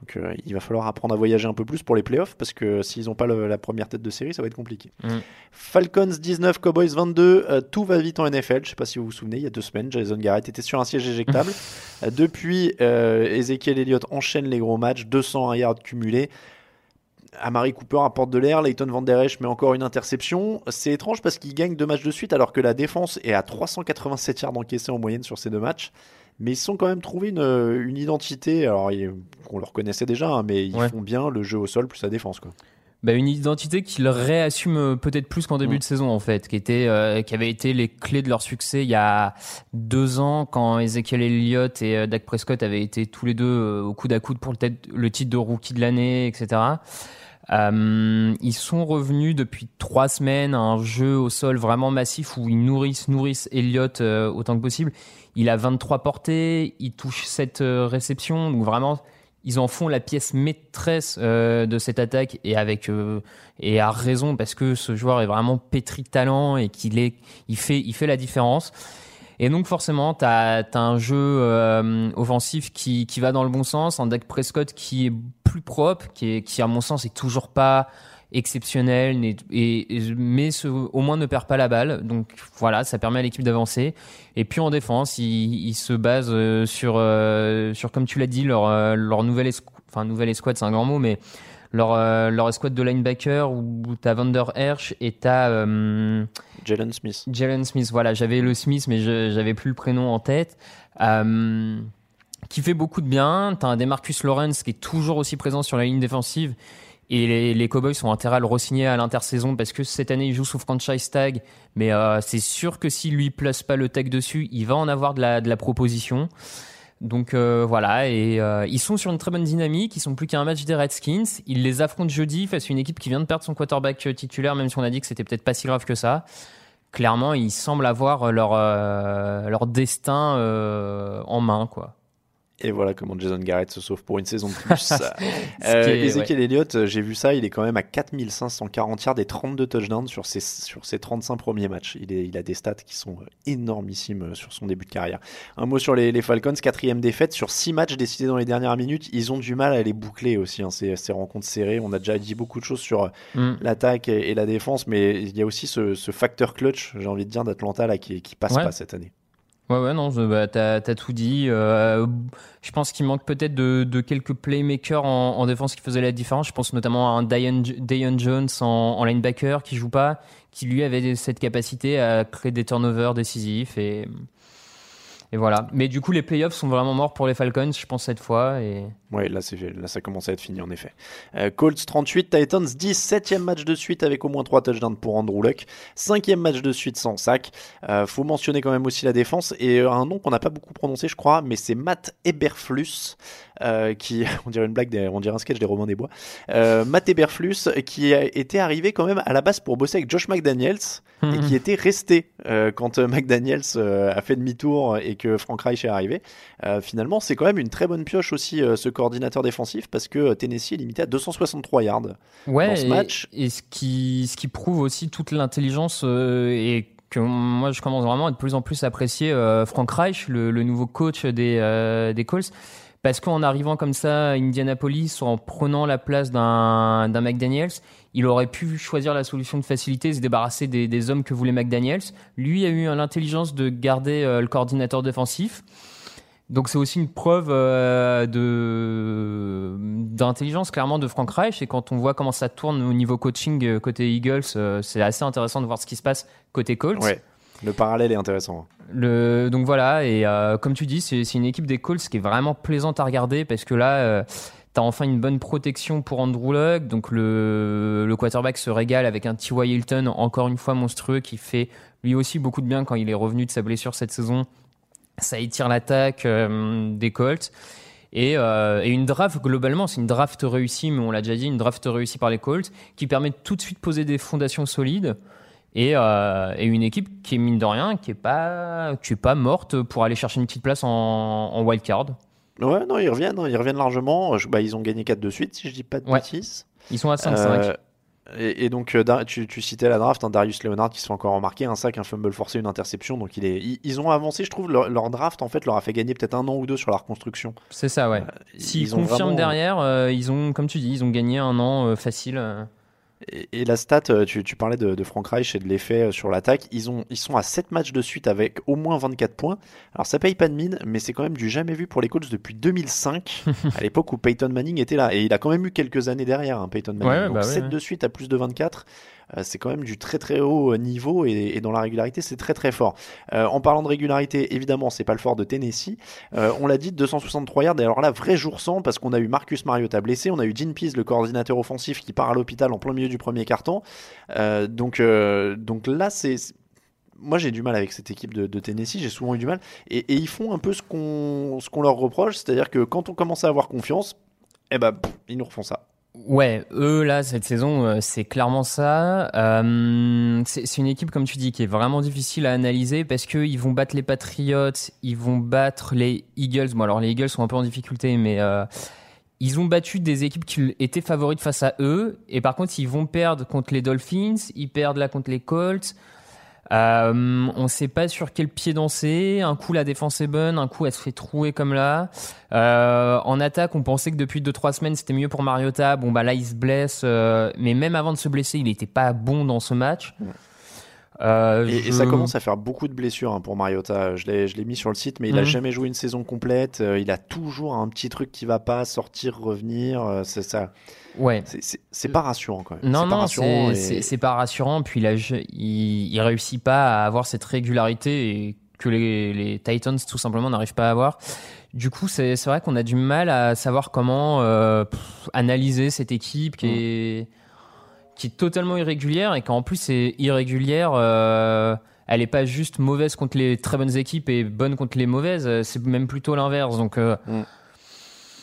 S3: Donc euh, il va falloir apprendre à voyager un peu plus pour les playoffs parce que s'ils n'ont pas le- la première tête de série, ça va être compliqué.
S6: Mm.
S3: Falcons 19, Cowboys 22. euh, tout va vite en NFL. Je sais pas si vous vous souvenez, il y a deux semaines, Jason Garrett était sur un siège éjectable. [LAUGHS] Euh, depuis, euh, Ezekiel Elliott enchaîne les gros matchs, 200 yards cumulés. Amari Cooper apporte de l'air, Leighton Van Der Esch met encore une interception. C'est étrange parce qu'il gagne deux matchs de suite alors que la défense est à 387 yards encaissés en moyenne sur ces deux matchs. Mais ils se sont quand même trouvé une, une identité, alors qu'on leur connaissait déjà, hein, mais ils
S6: Ouais.
S3: font bien le jeu au sol plus la défense. Quoi.
S6: Bah, une identité qu'ils réassument euh, peut-être plus qu'en début
S3: Mm.
S6: de saison en fait, qui était, euh, qui avait été les clés de leur succès il y a deux ans quand Ezekiel Elliott et euh, Dak Prescott avaient été tous les deux euh, au coude à coude pour le, tête- le titre de rookie de l'année, etc. Euh, ils sont revenus depuis trois semaines à un jeu au sol vraiment massif où ils nourrissent, nourrissent Elliott euh, autant que possible. Il a 23 portées, il touche 7 euh, réceptions, donc vraiment ils en font la pièce maîtresse euh, de cette attaque et avec et à raison parce que ce joueur est vraiment pétri de talent et qu'il est il fait il fait la différence. Et donc forcément, tu as, un jeu euh, offensif qui, qui va dans le bon sens, un Dak Prescott qui est plus propre, qui, est, qui à mon sens est toujours pas exceptionnel, et, mais ce- au moins ne perd pas la balle. Donc voilà, ça permet à l'équipe d'avancer. Et puis en défense, ils, ils se basent euh, sur, euh, sur comme tu l'as dit, leur, euh, leur nouvelle enfin nouvelle escouade, c'est un grand mot, mais leur, euh, leur escouade de linebacker où tu as Vander Hersch et tu as...
S3: Jalen Smith.
S6: Jalen Smith, voilà, j'avais le Smith, mais je j'avais plus le prénom en tête. Euh, qui fait beaucoup de bien. T'as un Demarcus Lawrence qui est toujours aussi présent sur la ligne défensive. Et les, les Cowboys sont intérêt à le re-signer à l'intersaison parce que cette année il joue sous franchise tag. Mais euh, c'est sûr que s'il lui place pas le tag dessus, il va en avoir de la, de la proposition. Donc euh, voilà, et euh, ils sont sur une très bonne dynamique. Ils sont plus qu'à un match des Redskins. Ils les affrontent jeudi face à une équipe qui vient de perdre son quarterback euh, titulaire, même si on a dit que c'était peut-être pas si grave que ça. Clairement, ils semblent avoir leur leur destin en main, quoi.
S3: Et voilà comment Jason Garrett se sauve pour une saison de plus. [LAUGHS] Euh,
S6: est-
S3: Ezekiel Elliott, euh, j'ai vu ça, il est quand même à 4540 yards et 32 touchdowns sur ses, sur ses 35 premiers matchs. Il, est, il a des stats qui sont euh, énormissimes sur son début de carrière. Un mot sur les, les Falcons, quatrième défaite sur 6 matchs décidés dans les dernières minutes. Ils ont du mal à les boucler aussi, hein, ces, ces rencontres serrées. On a déjà dit beaucoup de choses sur
S6: Mm.
S3: l'attaque et, et la défense, mais il y a aussi ce, ce facteur clutch, j'ai envie de dire, d'Atlanta là, qui, qui passe
S6: Ouais.
S3: pas cette année.
S6: Ouais, ouais, non, bah, t'as as tout dit. Euh, je pense qu'il manque peut-être de, quelques playmakers en, en défense qui faisaient la différence. Je pense notamment à un Dion Jones en, en linebacker qui joue pas, qui lui avait cette capacité à créer des turnovers décisifs et, et voilà. Mais du coup, les playoffs sont vraiment morts pour les Falcons, je pense cette fois. Et
S3: Ouais, là, là, ça commence à être fini, en effet. Euh, Colts 38, Titans 10, septième match de suite avec au moins 3 touchdowns pour Andrew Luck, cinquième match de suite sans sac. Euh, faut mentionner quand même aussi la défense et euh, un nom qu'on n'a pas beaucoup prononcé, je crois, mais c'est Matt Eberflus, euh, qui, [LAUGHS] on dirait une blague, des- on dirait un sketch des Romains des Bois. Matt Eberflus, qui été arrivé quand même à la base pour bosser avec Josh McDaniels et qui était resté quand McDaniels a fait demi-tour et que Frank Reich est arrivé. Finalement, c'est quand même une très bonne pioche aussi, ce coordinateur défensif, parce que euh, Tennessee est limité à 263 yards.
S6: ouais,
S3: Dans ce
S6: et,
S3: match.
S6: et ce qui ce qui prouve aussi toute l'intelligence euh, et que moi je commence vraiment à de plus en plus apprécier euh, Frank Reich, le, le nouveau coach des euh, des Colts. Parce qu'en arrivant comme ça à Indianapolis, en prenant la place d'un McDaniels, il aurait pu choisir la solution de facilité, se débarrasser des, des hommes que voulait McDaniels. Lui a eu l'intelligence de garder le coordinateur défensif. Donc c'est aussi une preuve euh, de d'intelligence clairement de Frank Reich et quand on voit comment ça tourne au niveau coaching euh, côté Eagles, euh, c'est assez intéressant de voir ce qui se passe côté Colts.
S3: Ouais, le parallèle est intéressant.
S6: Le, donc voilà, et comme tu dis, c'est une équipe des Colts qui est vraiment plaisante à regarder parce que là, euh, T'as enfin une bonne protection pour Andrew Luck, donc le, le quarterback se régale avec un T.Y. Hilton encore une fois monstrueux qui fait lui aussi beaucoup de bien quand il est revenu de sa blessure cette saison. Ça étire l'attaque euh, des Colts. Et, euh, et une draft, globalement, c'est une draft réussie, mais on l'a déjà dit, une draft réussie par les Colts, qui permet de tout de suite poser des fondations solides. Et, euh, et une équipe qui est mine de rien, qui est pas, qui est pas morte pour aller chercher une petite place en, en wild card.
S3: Ouais, non, ils reviennent, hein, ils reviennent largement. Je- Bah, ils ont gagné 4 de suite, si je dis pas de
S6: Ouais.
S3: bêtises.
S6: Ils sont à 5-5.
S3: Euh, et, et donc, euh, tu, tu citais la draft, hein, Darius Leonard qui se fait encore remarquer, un sac, un fumble forcé, une interception. Donc, il est, ils, ils ont avancé, je trouve, leur, leur draft, en fait, leur a fait gagner peut-être un an ou deux sur la reconstruction.
S6: C'est ça, ouais. S'ils
S3: Ils ont
S6: confirment
S3: vraiment-
S6: derrière, euh, ils ont, comme tu dis, ils ont gagné un an euh, facile.
S3: Et, et la stat, euh, tu, tu parlais de, de Frank Reich et de l'effet euh, sur l'attaque. Ils, ont, ils sont à 7 matchs de suite avec au moins 24 points. Alors ça paye pas de mine, mais c'est quand même du jamais vu pour les Colts depuis 2005, [LAUGHS] à l'époque où Peyton Manning était là. Et il a quand même eu quelques années derrière, hein, Peyton Manning.
S6: Ouais,
S3: Donc
S6: bah ouais,
S3: 7
S6: ouais.
S3: de suite à plus de 24. Euh, c'est quand même du très très haut euh, niveau et, dans la régularité c'est très très fort. Euh, en parlant de régularité, évidemment c'est pas le fort de Tennessee. On l'a dit 263 yards et alors là vrai jour sans parce qu'on a eu Marcus Mariota blessé, on a eu Gene Pease le coordinateur offensif qui part à l'hôpital en plein milieu du premier carton. Donc, donc là, c'est. Moi, j'ai du mal avec cette équipe de, Tennessee, j'ai souvent eu du mal. Et, ils font un peu ce qu'on leur reproche, c'est-à-dire que quand on commence à avoir confiance, eh ben, ils nous refont ça.
S6: Ouais, eux là cette saison euh, c'est clairement ça. Euh, c'est une équipe comme tu dis qui est vraiment difficile à analyser parce que ils vont battre les Patriots, ils vont battre les Eagles. Bon alors les Eagles sont un peu en difficulté, mais euh, ils ont battu des équipes qui étaient favorites face à eux. Et par contre ils vont perdre contre les Dolphins, ils perdent là contre les Colts. Euh, on ne sait pas sur quel pied danser. Un coup, la défense est bonne, un coup, elle se fait trouer comme là. Euh, en attaque, on pensait que depuis 2-3 semaines, c'était mieux pour Mariota. Bon, bah là, il se blesse. euh, mais même avant de se blesser, il n'était pas bon dans ce match. Euh,
S3: Et, ça commence à faire beaucoup de blessures hein, pour Mariota. Je l'ai je l'ai mis sur le site, mais il a
S6: Mhm.
S3: jamais joué une saison complète. Il a toujours un petit truc qui va pas, sortir, revenir. C'est ça.
S6: Ouais.
S3: C'est- pas rassurant quand même.
S6: Non,
S3: C'est pas
S6: non,
S3: rassurant
S6: c'est
S3: et-
S6: pas rassurant. Puis là, je- il, il réussit pas à avoir cette régularité et que les, les Titans tout simplement n'arrivent pas à avoir. Du coup, c'est vrai qu'on a du mal à savoir comment euh, pff, analyser cette équipe qui est qui est totalement irrégulière et qu'en plus c'est irrégulière. euh, elle est pas juste mauvaise contre les très bonnes équipes et bonne contre les mauvaises. C'est même plutôt l'inverse. Donc euh,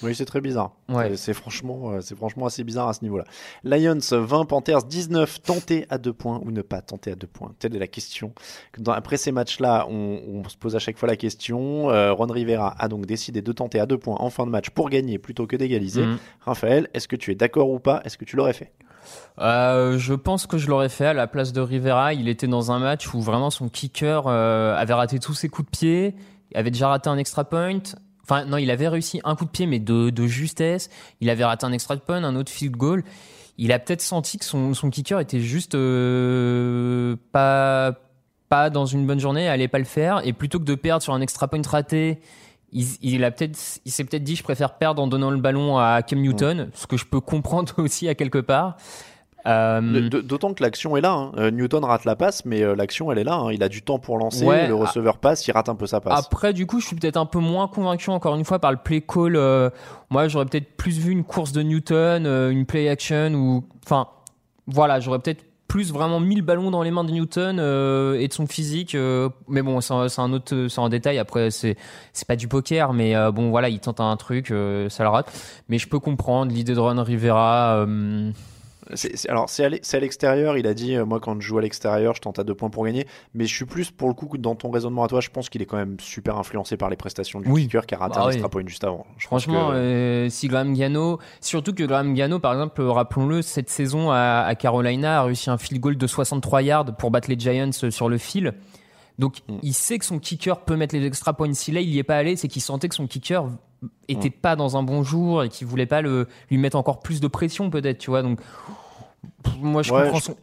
S3: Oui, c'est très bizarre.
S6: Ouais.
S3: C'est- franchement, euh, c'est franchement assez bizarre à ce niveau-là. Lions 20, Panthers 19, tenter à deux points ou ne pas tenter à deux points. Telle est la question. Dans- après ces matchs-là, on, on se pose à chaque fois la question. Euh, Ron Rivera a donc décidé de tenter à deux points en fin de match pour gagner plutôt que d'égaliser.
S6: Mhm.
S3: Raphaël, est-ce que tu es d'accord ou pas? Est-ce que tu l'aurais fait?
S6: Euh, je pense que je l'aurais fait à la place de Rivera. Il était dans un match où vraiment son kicker euh, avait raté tous ses coups de pied, avait déjà raté un extra point. Enfin, non, il avait réussi un coup de pied, mais de, de justesse. Il avait raté un extra point, un autre field goal. Il a peut-être senti que son, son kicker était juste euh, pas, pas dans une bonne journée, allait pas le faire. Et plutôt que de perdre sur un extra point raté, il, il a peut-être, il s'est peut-être dit, je préfère perdre en donnant le ballon à Cam Newton, ce que je peux comprendre [LAUGHS] aussi à quelque part. Euh,
S3: D'autant que l'action est là. hein. Euh, Newton rate la passe, mais euh, l'action elle est là. hein. Il a du temps pour lancer.
S6: Ouais,
S3: le
S6: ah.
S3: receveur passe, il rate un peu sa passe.
S6: Après, du coup, je suis peut-être un peu moins convaincu encore une fois par le play call. euh, moi, j'aurais peut-être plus vu une course de Newton, euh, une play action ou, enfin, voilà, j'aurais peut-être plus vraiment mis le ballon dans les mains de Newton euh, et de son physique. euh, mais bon, c'est un, autre, c'est un détail. Après, c'est c'est pas du poker, mais euh, bon, voilà, il tente un truc, ça le rate. Mais je peux comprendre l'idée de Ron Rivera.
S3: Alors, c'est à l'extérieur. Il a dit euh, Moi, quand je joue à l'extérieur, je tente à deux points pour gagner. Mais je suis plus, pour le coup, dans ton raisonnement à toi, je pense qu'il est quand même super influencé par les prestations du
S6: Oui.
S3: kicker qui a raté
S6: Bah
S3: un
S6: oui.
S3: extra point juste avant. Je
S6: Franchement,
S3: que-
S6: euh, si Graham Gano, surtout que Graham Gano, par exemple, euh, rappelons-le, cette saison à, à Carolina a réussi un field goal de 63 yards pour battre les Giants sur le fil. Donc,
S3: Mm.
S6: il sait que son kicker peut mettre les extra points. Si là, il n'y est pas allé, c'est qu'il sentait que son kicker était pas dans un bon jour et qu'il voulait pas le, lui mettre encore plus de pression, peut-être, tu vois. Donc, moi, je
S3: Ouais,
S6: comprends
S3: je-
S6: son.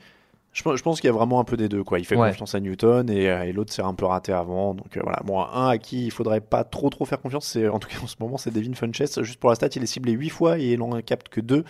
S3: Je, pense- je pense qu'il y a vraiment un peu des deux. Quoi. Il fait
S6: Ouais.
S3: confiance à Newton et, euh, et l'autre s'est un peu raté avant. Donc euh, voilà, bon, un à qui il faudrait pas trop trop faire confiance, c'est en tout cas en ce moment, c'est Devin Funchess. Juste pour la stat, il est ciblé 8 fois et il en capte que 2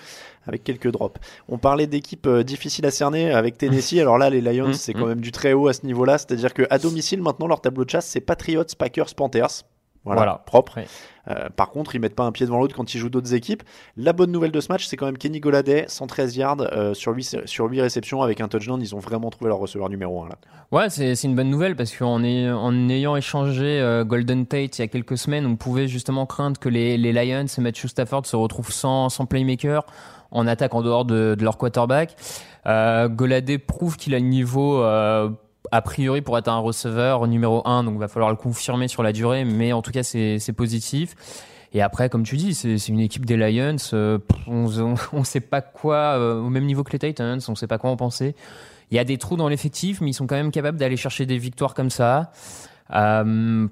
S3: avec quelques drops. On parlait d'équipes euh, difficiles à cerner avec Tennessee. Alors là, les Lions,
S6: Mm,
S3: c'est
S6: mm.
S3: quand même du très haut à ce niveau-là. C'est-à-dire qu'à domicile, maintenant, leur tableau de chasse, c'est Patriots, Packers, Panthers. Voilà,
S6: Voilà.
S3: propre.
S6: Ouais.
S3: Euh, par contre, ils mettent pas un pied devant l'autre quand ils jouent d'autres équipes. La bonne nouvelle de ce match, c'est quand même Kenny Goladay, 113 yards euh, sur, 8, sur 8 réceptions avec un touchdown. Ils ont vraiment trouvé leur receveur numéro 1 là.
S6: Ouais, c'est une bonne nouvelle parce qu'en ay- en ayant échangé euh, Golden Tate il y a quelques semaines, on pouvait justement craindre que les, Lions et Matthew Stafford se retrouvent sans, playmaker en attaque en dehors de, leur quarterback. Euh, prouve qu'il a le niveau a priori pour être un receveur numéro 1, donc va falloir le confirmer sur la durée, mais en tout cas c'est positif. Et après, comme tu dis, c'est une équipe des Lions. euh, on ne sait pas quoi, euh, au même niveau que les Titans, on ne sait pas quoi en penser. Il y a des trous dans l'effectif, mais ils sont quand même capables d'aller chercher des victoires comme ça. Euh,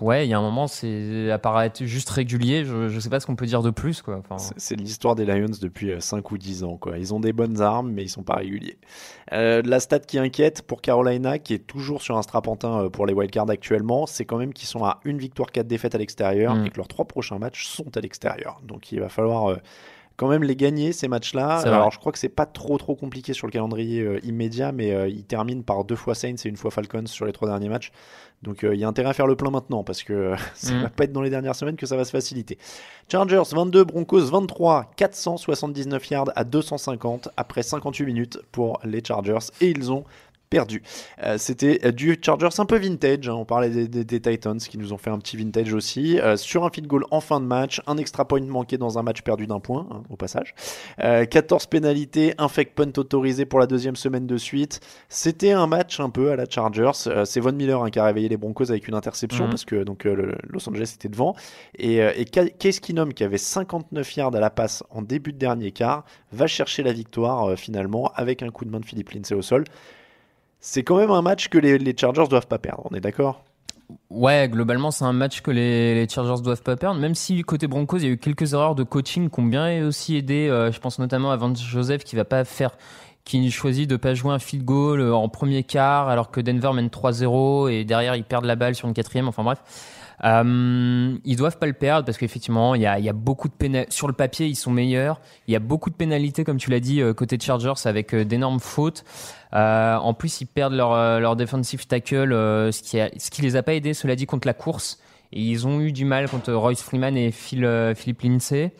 S6: ouais, il y a un moment, c'est à part être juste régulier, je, je sais pas ce qu'on peut dire de plus, quoi. Enfin,
S3: C'est- l'histoire des Lions depuis 5 ou 10 ans. Quoi. Ils ont des bonnes armes, mais ils sont pas réguliers. Euh, la stat qui inquiète pour Carolina, qui est toujours sur un strapontin euh, pour les wildcards actuellement, c'est quand même qu'ils sont à une victoire, 4 défaites à l'extérieur
S6: Mm.
S3: et que leurs trois prochains matchs sont à l'extérieur. Donc il va falloir euh, quand même les gagner ces matchs-là. Alors je crois que c'est pas trop trop compliqué sur le calendrier euh, immédiat, mais euh, ils terminent par deux fois Saints et une fois Falcons sur les trois derniers matchs. Donc euh, il y a intérêt à faire le plein maintenant parce que [LAUGHS] ça
S6: Mm.
S3: va pas être dans les dernières semaines que ça va se faciliter. Chargers 22, Broncos 23, 479 yards à 250 après 58 minutes pour les Chargers et ils ont perdu. Euh, C'était euh, du Chargers un peu vintage, hein. on parlait des, des- des Titans qui nous ont fait un petit vintage aussi, Euh, sur un field goal en fin de match, un extra point manqué dans un match perdu d'un point, hein, au passage, Euh, 14 pénalités, un fake punt autorisé pour la deuxième semaine de suite. C'était un match un peu à la Chargers. C'est Von Miller hein, qui a réveillé les Broncos avec une interception
S6: Mhm.
S3: parce que donc le- Los Angeles était devant et, et Ca- Case Keenum qui avait 59 yards à la passe en début de dernier quart va chercher la victoire finalement avec un coup de main de Philippe Lindsay au sol. C'est quand même un match que les, Chargers doivent pas perdre, on est d'accord?
S6: Ouais, globalement, c'est un match que les, Chargers doivent pas perdre. Même si côté Broncos, il y a eu quelques erreurs de coaching qui ont bien aussi aidé. euh, je pense notamment à Vance Joseph qui va pas qui choisit de pas jouer un field goal euh, en premier quart alors que Denver mène 3-0 et derrière ils perdent la balle sur une quatrième. Enfin bref. Euh, ils doivent pas le perdre parce qu'effectivement, il y beaucoup de. Sur le papier, ils sont meilleurs. Il y a beaucoup de pénalités, comme tu l'as dit, euh, côté Chargers avec euh, d'énormes fautes. Euh, en plus, ils perdent leur, leur defensive tackle, ce, qui a, ce qui les a pas aidés, cela dit, contre la course. Et ils ont eu du mal contre Royce Freeman et Phil, Philippe Lindsay.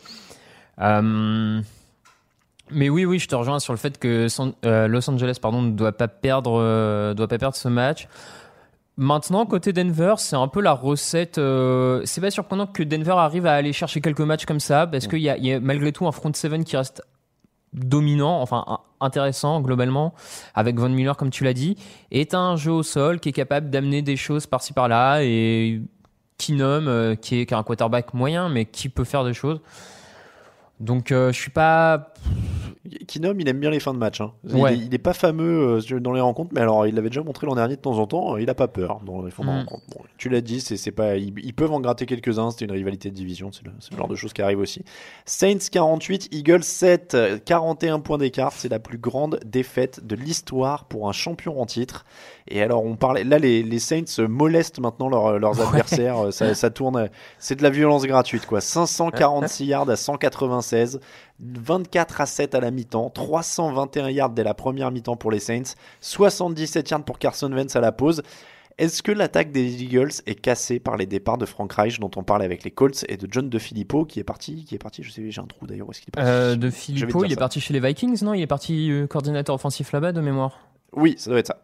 S6: Mais oui, oui, je te rejoins sur le fait que Los Angeles pardon, ne doit pas perdre, doit pas perdre ce match. Maintenant, côté Denver, c'est un peu la recette. euh, c'est pas surprenant que Denver arrive à aller chercher quelques matchs comme ça, parce qu'il y a, malgré tout un front seven qui reste dominant, enfin intéressant globalement, avec Von Miller comme tu l'as dit, t'as un jeu au sol qui est capable d'amener des choses par-ci par-là, et Keenum, euh, qui, est, qui est un quarterback moyen, mais qui peut faire des choses. Donc euh, je suis pas...
S3: Keenum, il aime bien les fins de match. hein. Il,
S6: Ouais.
S3: est, il est pas fameux euh, dans les rencontres, mais alors il l'avait déjà montré l'an dernier de temps en temps. euh, Il a pas peur dans les fins de
S6: Mm.
S3: rencontre. Bon, tu l'as dit, c'est pas, ils, ils peuvent en gratter quelques-uns. C'était une rivalité de division, c'est le, genre de choses qui arrive aussi. Saints 48, Eagles 7, euh, 41 points d'écart. C'est la plus grande défaite de l'histoire pour un champion en titre. Et alors on parlait, là les, les Saints euh, molestent maintenant leurs- [LAUGHS] leurs adversaires. Euh, Ça, ça tourne, euh, c'est de la violence gratuite quoi. 546 yards à 196. 24 à 7 à la mi-temps, 321 yards dès la première mi-temps pour les Saints, 77 yards pour Carson Wentz à la pause. Est-ce que l'attaque des Eagles est cassée par les départs de Frank Reich dont on parlait avec les Colts et de John DeFilippo qui est parti, qui est parti, je sais, j'ai un trou d'ailleurs, est-ce qu'il est parti?
S6: Euh, de Filippo, il est parti chez les Vikings, non? Il est parti euh, coordinateur offensif là-bas de mémoire.
S3: Oui, ça doit être ça.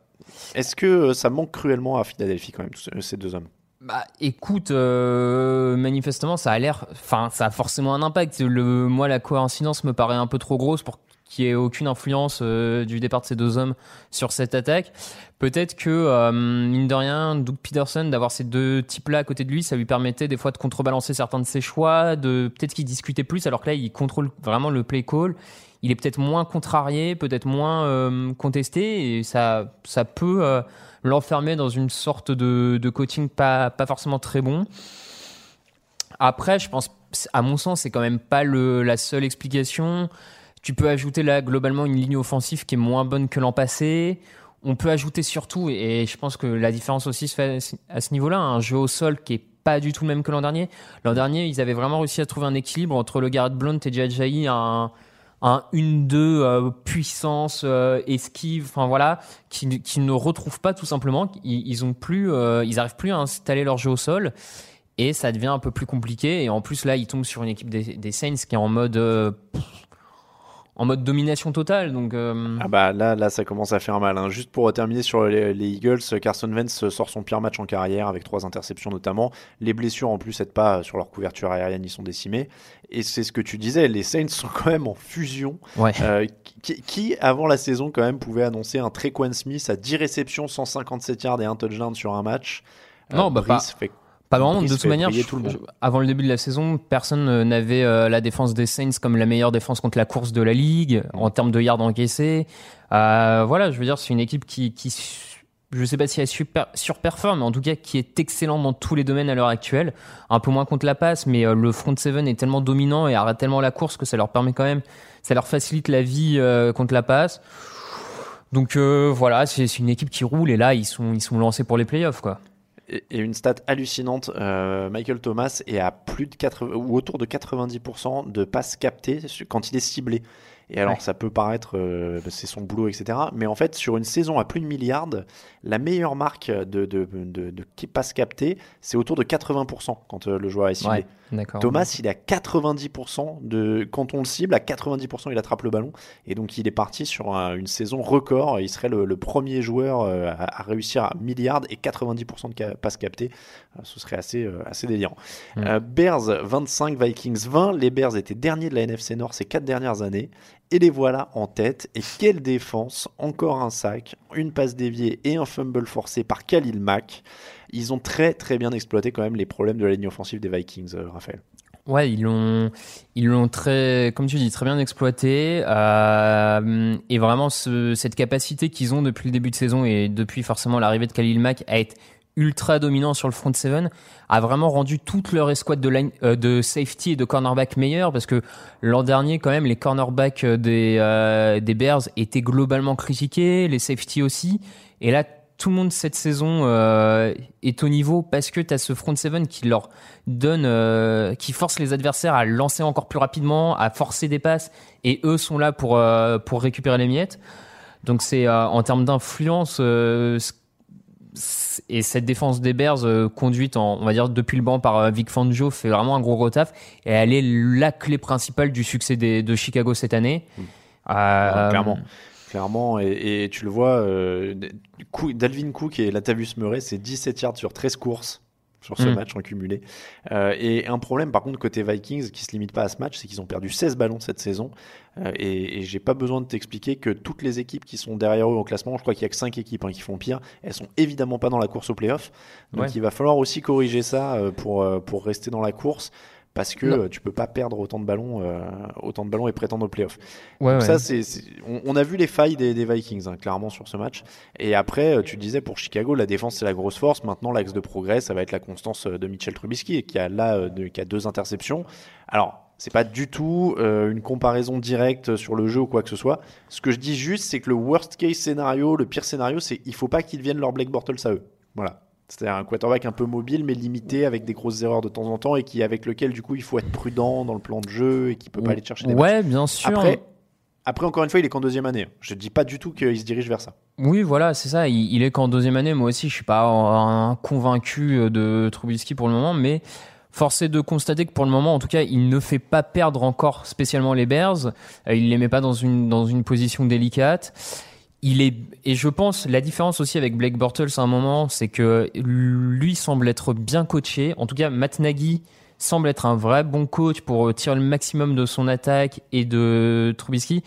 S3: Est-ce que euh, ça manque cruellement à Philadelphie quand même, tous ces deux hommes?
S6: Bah, écoute, euh, manifestement, ça a l'air, enfin, ça a forcément un impact. Le, moi, la coïncidence me paraît un peu trop grosse pour qu'il y ait aucune influence euh, du départ de ces deux hommes sur cette attaque. Peut-être que, euh, mine de rien, Doug Peterson, d'avoir ces deux types-là à côté de lui, ça lui permettait des fois de contrebalancer certains de ses choix, de peut-être qu'il discutait plus, alors que là, il contrôle vraiment le play call. Il est peut-être moins contrarié, peut-être moins euh, contesté, et ça, ça peut l'enfermer dans une sorte de, de coaching pas, pas forcément très bon. Après, je pense, à mon sens, c'est quand même pas le, la seule explication. Tu peux ajouter là globalement une ligne offensive qui est moins bonne que l'an passé. On peut ajouter surtout, et je pense que la différence aussi se fait à ce niveau-là, un jeu au sol qui est pas du tout le même que l'an dernier. L'an dernier, ils avaient vraiment réussi à trouver un équilibre entre le Garrett Blount et Jadjaï, un 1-2 euh, puissance, euh, esquive, enfin voilà, qui, qui ne retrouvent pas tout simplement. Ils, ils ont plus, euh, ils arrivent plus à installer leur jeu au sol et ça devient un peu plus compliqué. Et en plus là, ils tombent sur une équipe des, des Saints qui est en mode en mode domination totale. Donc euh,
S3: Ah bah là, là, ça commence à faire mal. hein. Juste pour terminer sur les, les Eagles, Carson Wentz sort son pire match en carrière avec trois interceptions notamment. Les blessures en plus aident pas sur leur couverture aérienne, ils sont décimés. Et c'est ce que tu disais, les Saints sont quand même en fusion.
S6: ouais.
S3: Euh, qui, qui, avant la saison quand même pouvait annoncer un Trequan Smith à 10 réceptions, 157 yards et un touchdown sur un match? Euh,
S6: Non, bah,
S3: Brice fait
S6: Pas vraiment, de toute manière, je-
S3: le
S6: avant le début de la saison, personne euh, n'avait euh, la défense des Saints comme la meilleure défense contre la course de la ligue, en termes de yards encaissés. Euh, voilà, je veux dire, c'est une équipe qui, qui je sais pas si elle super, surperforme, mais en tout cas qui est excellente dans tous les domaines à l'heure actuelle. Un peu moins contre la passe, mais euh, le front seven est tellement dominant et arrête tellement la course que ça leur permet quand même, ça leur facilite la vie euh, contre la passe. Donc euh, voilà, c'est c'est une équipe qui roule et là ils sont ils sont lancés pour les playoffs quoi.
S3: Et et une stat hallucinante, euh, Michael Thomas est à plus de 80, ou autour de 90% de passes captées quand il est ciblé. Et alors,
S6: Ouais.
S3: ça peut paraître, euh, c'est son boulot, etc. Mais en fait, sur une saison à plus de milliards, la meilleure marque de, de, de, de qui- passes captées, c'est autour de 80% quand euh, le joueur est ciblé.
S6: Ouais.
S3: Thomas, il est à 90% de quand on le cible, à 90% il attrape le ballon et donc il est parti sur un- une saison record. Il serait le, le premier joueur euh, à, à réussir à milliards et 90% de passes captées. Euh, Ce serait assez assez délirant.
S6: Mm.
S3: Euh, Bears 25, Vikings 20. Les Bears étaient derniers de la NFC Nord ces quatre dernières années et les voilà en tête. Et quelle défense Encore un sac, une passe déviée et un fumble forcé par Khalil Mack. Ils ont très très bien exploité quand même les problèmes de la ligne offensive des Vikings, euh, Raphaël.
S6: Ouais, ils l'ont, ils l'ont très, comme tu dis, très bien exploité. euh, et vraiment, ce- cette capacité qu'ils ont depuis le début de saison et depuis forcément l'arrivée de Khalil Mack à être ultra dominant sur le front seven a vraiment rendu toute leur escouade euh, de safety et de cornerback meilleure parce que l'an dernier quand même les cornerbacks des euh, des Bears étaient globalement critiqués, les safety aussi et là tout le monde cette saison euh, est au niveau parce que tu as ce front seven qui leur donne, euh, qui force les adversaires à lancer encore plus rapidement, à forcer des passes, et eux sont là pour euh, pour récupérer les miettes. Donc c'est euh, en termes d'influence euh, et cette défense des Bears euh, conduite, en, on va dire depuis le banc par euh, Vic Fangio fait vraiment un gros gros taf et elle est la clé principale du succès des, de Chicago cette année. Euh,
S3: clairement. Clairement, et, et tu le vois, euh, Dalvin Cook et Latavius Murray, c'est 17 yards sur 13 courses sur ce
S6: Mm.
S3: match en cumulé. Euh, et un problème, par contre, côté Vikings, qui se limite pas à ce match, c'est qu'ils ont perdu 16 ballons cette saison. Euh, et et j'ai pas besoin de t'expliquer que toutes les équipes qui sont derrière eux au classement, je crois qu'il y a que 5 équipes hein, qui font pire, elles sont évidemment pas dans la course au playoff. Donc
S6: Ouais.
S3: il va falloir aussi corriger ça euh, pour, euh, pour rester dans la course. Parce que
S6: Non.
S3: tu peux pas perdre autant de ballons, euh, autant de ballons et prétendre au playoff.
S6: ouais,
S3: Donc
S6: ouais.
S3: ça, c'est, on, on a vu les failles des, des Vikings, hein, clairement, sur ce match. Et après, tu disais pour Chicago, la défense, c'est la grosse force. Maintenant, l'axe de progrès, ça va être la constance de Mitchell Trubisky, qui a là de- qui a deux interceptions. Alors, c'est pas du tout euh, une comparaison directe sur le jeu ou quoi que ce soit. Ce que je dis juste, c'est que le worst case scénario, le pire scénario, c'est il faut pas qu'ils deviennent leur Black Bortles à eux. Voilà. C'est-à-dire un quarterback un peu mobile mais limité avec des grosses erreurs de temps en temps et qui avec lequel du coup il faut être prudent dans le plan de jeu et qui peut pas aller chercher des matchs.
S6: Ouais, bien sûr.
S3: Après, après, encore une fois, il est qu'en deuxième année. Je dis pas du tout qu'il se dirige vers ça.
S6: Oui, voilà, c'est ça. Il, il est qu'en deuxième année. Moi aussi, je suis pas un convaincu de Trubisky pour le moment, mais force est de constater que pour le moment, en tout cas, il ne fait pas perdre encore spécialement les Bears. Euh, Il les met pas dans une dans une position délicate. Il est et je pense la différence aussi avec Blake Bortles à un moment, c'est que lui semble être bien coaché. En tout cas, Matt Nagy semble être un vrai bon coach pour tirer le maximum de son attaque et de Trubisky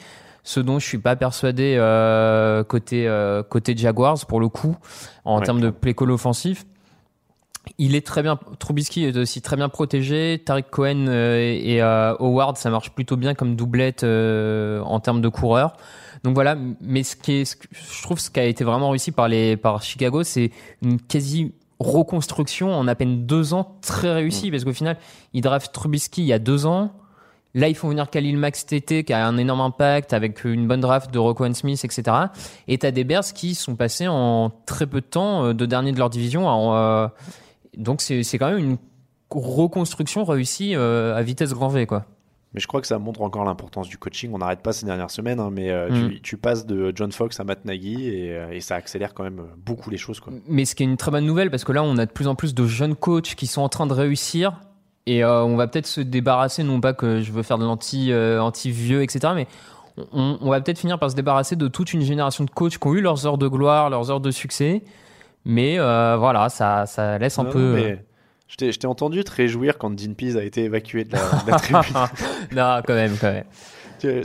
S6: ce dont je suis pas persuadé euh, côté euh, côté Jaguars pour le coup en
S3: Ouais,
S6: termes de play call offensif. Il est très bien, Trubisky est aussi très bien protégé. Tariq Cohen euh, et, et, euh, Howard, ça marche plutôt bien comme doublette euh, en termes de coureurs. Donc voilà, mais ce qui est, ce que je trouve, ce qui a été vraiment réussi par les par Chicago, c'est une quasi reconstruction en à peine deux ans très réussie parce qu'au final, ils draftent Trubisky il y a deux ans. Là, ils font venir Khalil cet été, qui a un énorme impact avec une bonne draft de Roquan Smith, etc. Et t'as des Bears qui sont passés en très peu de temps de dernier de leur division. en, euh, donc c'est quand même une reconstruction réussie euh, à vitesse grand V, quoi.
S3: Mais je crois que ça montre encore l'importance du coaching. On n'arrête pas ces dernières semaines, hein, mais euh,
S6: Mm.
S3: tu, tu passes de John Fox à Matt Nagy et, euh, et ça accélère quand même beaucoup les choses. Quoi.
S6: Mais ce qui est une très bonne nouvelle parce que là, on a de plus en plus de jeunes coachs qui sont en train de réussir et euh, on va peut-être se débarrasser, non pas que je veux faire de l'anti euh, anti-vieux, etc., mais on, on va peut-être finir par se débarrasser de toute une génération de coachs qui ont eu leurs heures de gloire, leurs heures de succès. Mais euh, voilà, ça, ça laisse un
S3: Non,
S6: peu.
S3: mais je t'ai je t'ai entendu te réjouir quand Dean Pease a été évacué de la, de la [LAUGHS] tribune.
S6: non, quand même, quand même.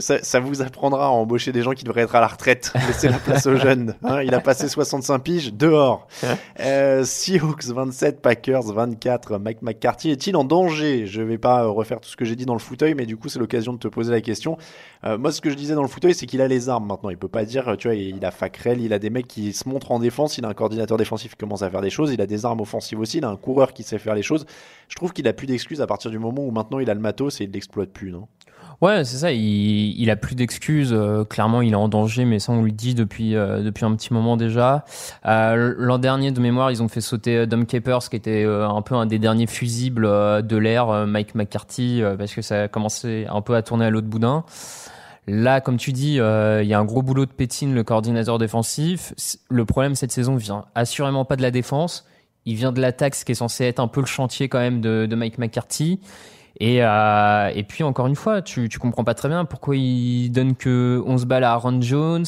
S3: Ça, ça vous apprendra à embaucher des gens qui devraient être à la retraite. [LAUGHS] Laissez la place aux jeunes. hein. il a passé 65 piges dehors. Euh, Seahawks 27, Packers 24. Mike McCarthy est-il en danger? Je vais pas euh, refaire tout ce que j'ai dit dans le fauteuil, mais du coup, c'est l'occasion de te poser la question. Euh, moi, ce que je disais dans le fauteuil, c'est qu'il a les armes maintenant. Il peut pas dire, tu vois, il a Facrel, il a des mecs qui se montrent en défense, il a un coordinateur défensif qui commence à faire des choses, il a des armes offensives aussi, il a un coureur qui sait faire les choses. Je trouve qu'il a plus d'excuses à partir du moment où maintenant il a le matos et il l'exploite plus, non?
S6: Ouais, c'est ça. Il, il a plus d'excuses. euh, clairement, il est en danger, mais ça, on le dit depuis euh, depuis un petit moment déjà. Euh, L'an dernier, de mémoire, ils ont fait sauter euh, Dom Capers, qui était euh, un peu un des derniers fusibles euh, de l'ère, Mike McCarthy, parce que ça a commencé un peu à tourner à l'autre boudin. Là, comme tu dis, il y a un gros boulot de Pétine, le coordinateur défensif. Le problème cette saison vient assurément pas de la défense. Il vient de l'attaque, ce qui est censé être un peu le chantier quand même de, de Mike McCarthy. Et, euh, et puis encore une fois, tu, tu comprends pas très bien pourquoi il donne que 11 balles à Aaron Jones.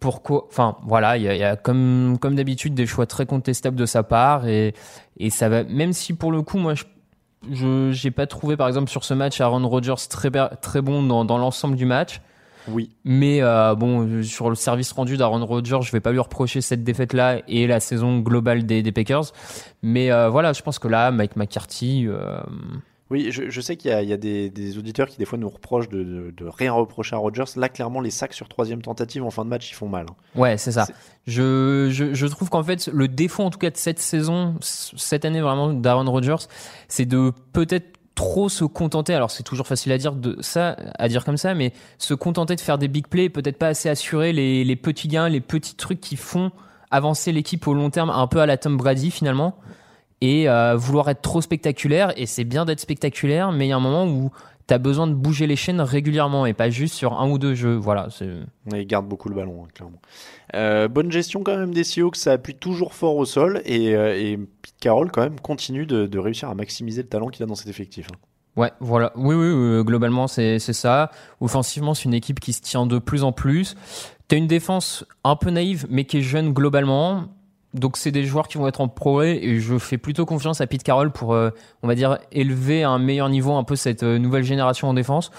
S6: Pourquoi Enfin voilà, il y a, il y a comme comme d'habitude des choix très contestables de sa part et et ça va. Même si pour le coup, moi je je j'ai pas trouvé par exemple sur ce match Aaron Rodgers très très bon dans dans l'ensemble du match.
S3: Oui.
S6: Mais euh, bon, sur le service rendu d'Aaron Rodgers, je vais pas lui reprocher cette défaite-là et la saison globale des, des Packers. Mais euh, voilà, je pense que là, Mike McCarthy, euh,
S3: Oui, je, je sais qu'il y a, il y a des, des auditeurs qui des fois nous reprochent de, de, de rien reprocher à Rodgers. Là, clairement, les sacs sur troisième tentative en fin de match, ils font mal. hein.
S6: Ouais, c'est ça.
S3: C'est-
S6: Je, je, je trouve qu'en fait, le défaut en tout cas de cette saison, cette année vraiment d'Aaron Rodgers, c'est de peut-être trop se contenter. Alors c'est toujours facile à dire de ça, à dire comme ça, mais se contenter de faire des big plays, peut-être pas assez assurer les, les petits gains, les petits trucs qui font avancer l'équipe au long terme, un peu à la Tom Brady finalement, et euh, vouloir être trop spectaculaire. Et c'est bien d'être spectaculaire, mais il y a un moment où t'as besoin de bouger les chaînes régulièrement et pas juste sur un ou deux jeux. Voilà. c'est-
S3: ils gardent beaucoup le ballon, hein, clairement. Euh, bonne gestion quand même des Seahawks, ça appuie toujours fort au sol. Et, euh, et Pete Carroll, quand même, continue de, de réussir à maximiser le talent qu'il a dans cet effectif. hein.
S6: Ouais, voilà. Oui, oui, oui, globalement, c'est c'est ça. Offensivement, c'est une équipe qui se tient de plus en plus. T'as une défense un peu naïve, mais qui est jeune globalement. Donc, c'est des joueurs qui vont être en progrès et je fais plutôt confiance à Pete Carroll pour, euh, on va dire, élever à un meilleur niveau un peu cette euh, nouvelle génération en défense.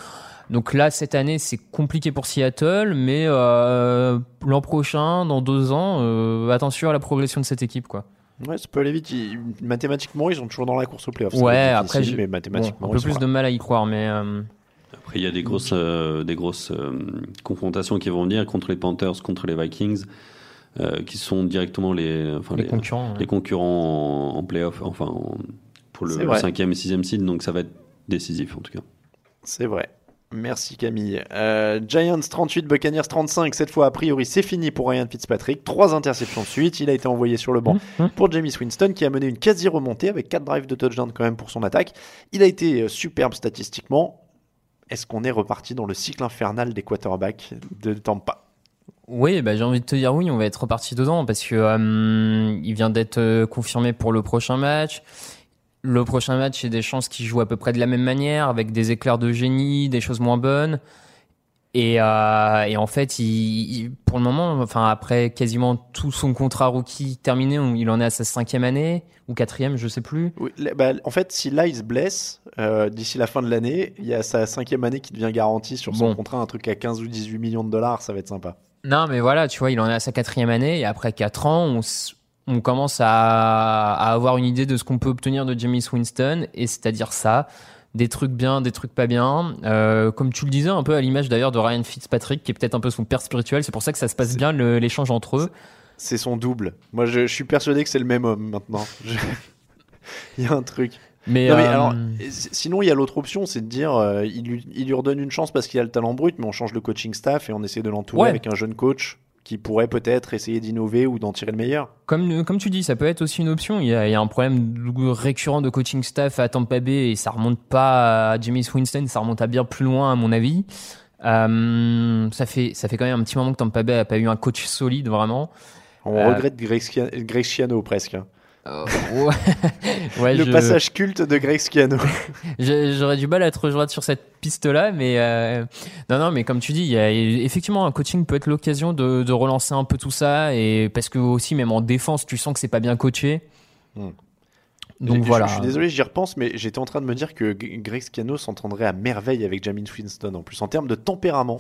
S6: Donc là, cette année, c'est compliqué pour Seattle, mais euh, l'an prochain, dans deux ans, euh, attention à la progression de cette équipe, quoi.
S3: Ouais, ça peut aller vite. Ils- mathématiquement, ils sont toujours dans la course au playoff.
S6: Ouais, après, Bon,
S3: mathématiquement,
S6: un peu plus
S3: là.
S6: de mal à y croire, mais euh,
S4: Après, il y a des grosses, euh, des grosses euh, confrontations qui vont venir contre les Panthers, contre les Vikings, euh, qui sont directement les, enfin,
S6: les concurrents.
S4: les concurrents en, en playoff, enfin en- pour le
S3: vrai.
S4: cinquième et sixième seed, donc ça va être décisif en tout cas.
S3: C'est vrai. Merci Camille. Euh, Giants 38, Buccaneers 35. Cette fois, a priori, c'est fini pour Ryan Fitzpatrick. Trois interceptions de suite. Il a été envoyé sur le banc
S6: Mhm.
S3: pour James Winston qui a mené une quasi-remontée avec quatre drives de touchdown quand même pour son attaque. Il a été euh, superbe statistiquement. Est-ce qu'on est reparti dans le cycle infernal des quarterbacks de Tampa?
S6: Oui, bah, j'ai envie de te dire oui, on va être reparti dedans parce que euh, il vient d'être euh, confirmé pour le prochain match. Le prochain match, a des chances qu'il joue à peu près de la même manière, avec des éclairs de génie, des choses moins bonnes. Et, euh, et en fait, il, il- pour le moment, enfin après quasiment tout son contrat rookie terminé, il en est à sa cinquième année ou quatrième, je sais plus.
S3: Oui, bah, En fait, si là, il se blesse euh, d'ici la fin de l'année, il y a sa cinquième année qui devient garantie sur son
S6: Bon.
S3: contrat, un truc à 15 ou 18 millions de dollars, ça va être sympa.
S6: Non, mais voilà, tu vois, il en est à sa quatrième année et après quatre ans, on, commence à, à avoir une idée de ce qu'on peut obtenir de James Winston et c'est-à-dire ça, des trucs bien, des trucs pas bien. Euh, comme tu le disais, un peu à l'image d'ailleurs de Ryan Fitzpatrick, qui est peut-être un peu son père spirituel. C'est pour ça que ça se passe bien l'échange entre eux.
S3: C'est son double. Moi, je, je suis persuadé que c'est le même homme maintenant. Je- [LAUGHS] il y a un truc.
S6: Mais,
S3: Non, mais
S6: euh,
S3: alors, sinon, il y a l'autre option, c'est de dire euh, il, lui, il lui redonne une chance parce qu'il a le talent brut, mais on change le coaching staff et on essaie de l'entourer
S6: Ouais.
S3: avec un jeune coach qui pourrait peut-être essayer d'innover ou d'en tirer le meilleur.
S6: Comme, comme tu dis, ça peut être aussi une option. Il y a, il y a un problème récurrent de coaching staff à Tampa Bay et ça remonte pas à Jimmy Winston, ça remonte à bien plus loin à mon avis. Euh, ça fait ça fait quand même un petit moment que Tampa Bay a pas eu un coach solide vraiment.
S3: On
S6: Euh,
S3: regrette Greg Schiano presque.
S6: Euh, [LAUGHS] ouais,
S3: le
S6: je-
S3: passage culte de Greg Schiano. [LAUGHS]
S6: J'aurais du mal à te rejoindre sur cette piste-là, mais euh, non, non, mais comme tu dis, il y a, effectivement, un coaching peut être l'occasion de, de relancer un peu tout ça, et parce que aussi, même en défense, tu sens que c'est pas bien coaché.
S3: Hmm.
S6: Donc
S3: Je-
S6: voilà.
S3: Je, suis désolé, j'y repense, mais j'étais en train de me dire que Greg Schiano s'entendrait à merveille avec Jamin Winston. En plus, en termes de tempérament,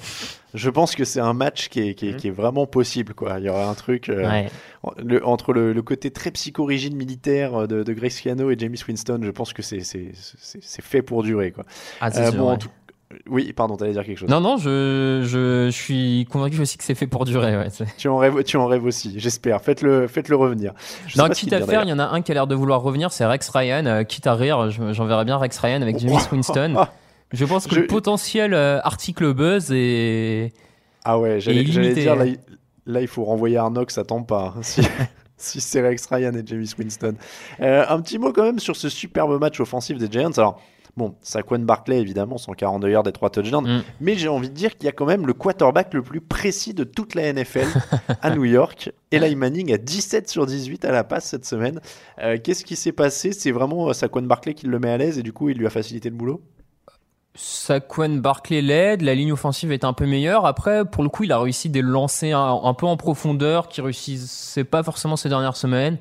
S3: je pense que c'est un match qui est, qui, est, qui est vraiment possible. Quoi. Il y aura un truc euh,
S6: Ouais.
S3: le- entre le, le côté très psychorigide militaire de, de Greg Schiano et James Winston. Je pense que c'est fait pour durer. Quoi.
S6: Ah,
S3: Euh,
S6: sûr,
S3: bon, en
S6: ouais.
S3: tout- Oui, pardon, t'allais dire quelque chose.
S6: Non, non, je, je, je suis convaincu aussi que c'est fait pour durer. Ouais.
S3: Tu en rêves, tu en rêves aussi, j'espère. Faites-le faites -le revenir. Je
S6: Non, quitte à faire, il y en a un qui a l'air de vouloir revenir, c'est Rex Ryan. euh, quitte à rire, je- j'enverrai bien Rex Ryan avec James Winston. Je pense que
S3: Je-
S6: le potentiel euh, article buzz est.
S3: Ah ouais, j'allais dire, là, il, là, il faut renvoyer Arnox, ça tombe pas. hein, si, [LAUGHS] si c'est Rex Ryan et James Winston. Euh, un petit mot quand même sur ce superbe match offensif des Giants. Alors, bon, Saquon Barkley, évidemment, 142 yards et 3 touchdowns.
S6: Mm.
S3: Mais j'ai envie de dire qu'il y a quand même le quarterback le plus précis de toute la NFL [LAUGHS] à New York. Eli Manning à 17 sur 18 à la passe cette semaine. Euh, Qu'est-ce qui s'est passé? C'est vraiment euh, Saquon Barkley qui le met à l'aise et du coup, il lui a facilité le boulot?
S6: Saquon Barkley l'aide, la ligne offensive est un peu meilleure. Après, pour le coup, il a réussi des lancers un, un peu en profondeur qui réussissaient pas forcément ces dernières semaines.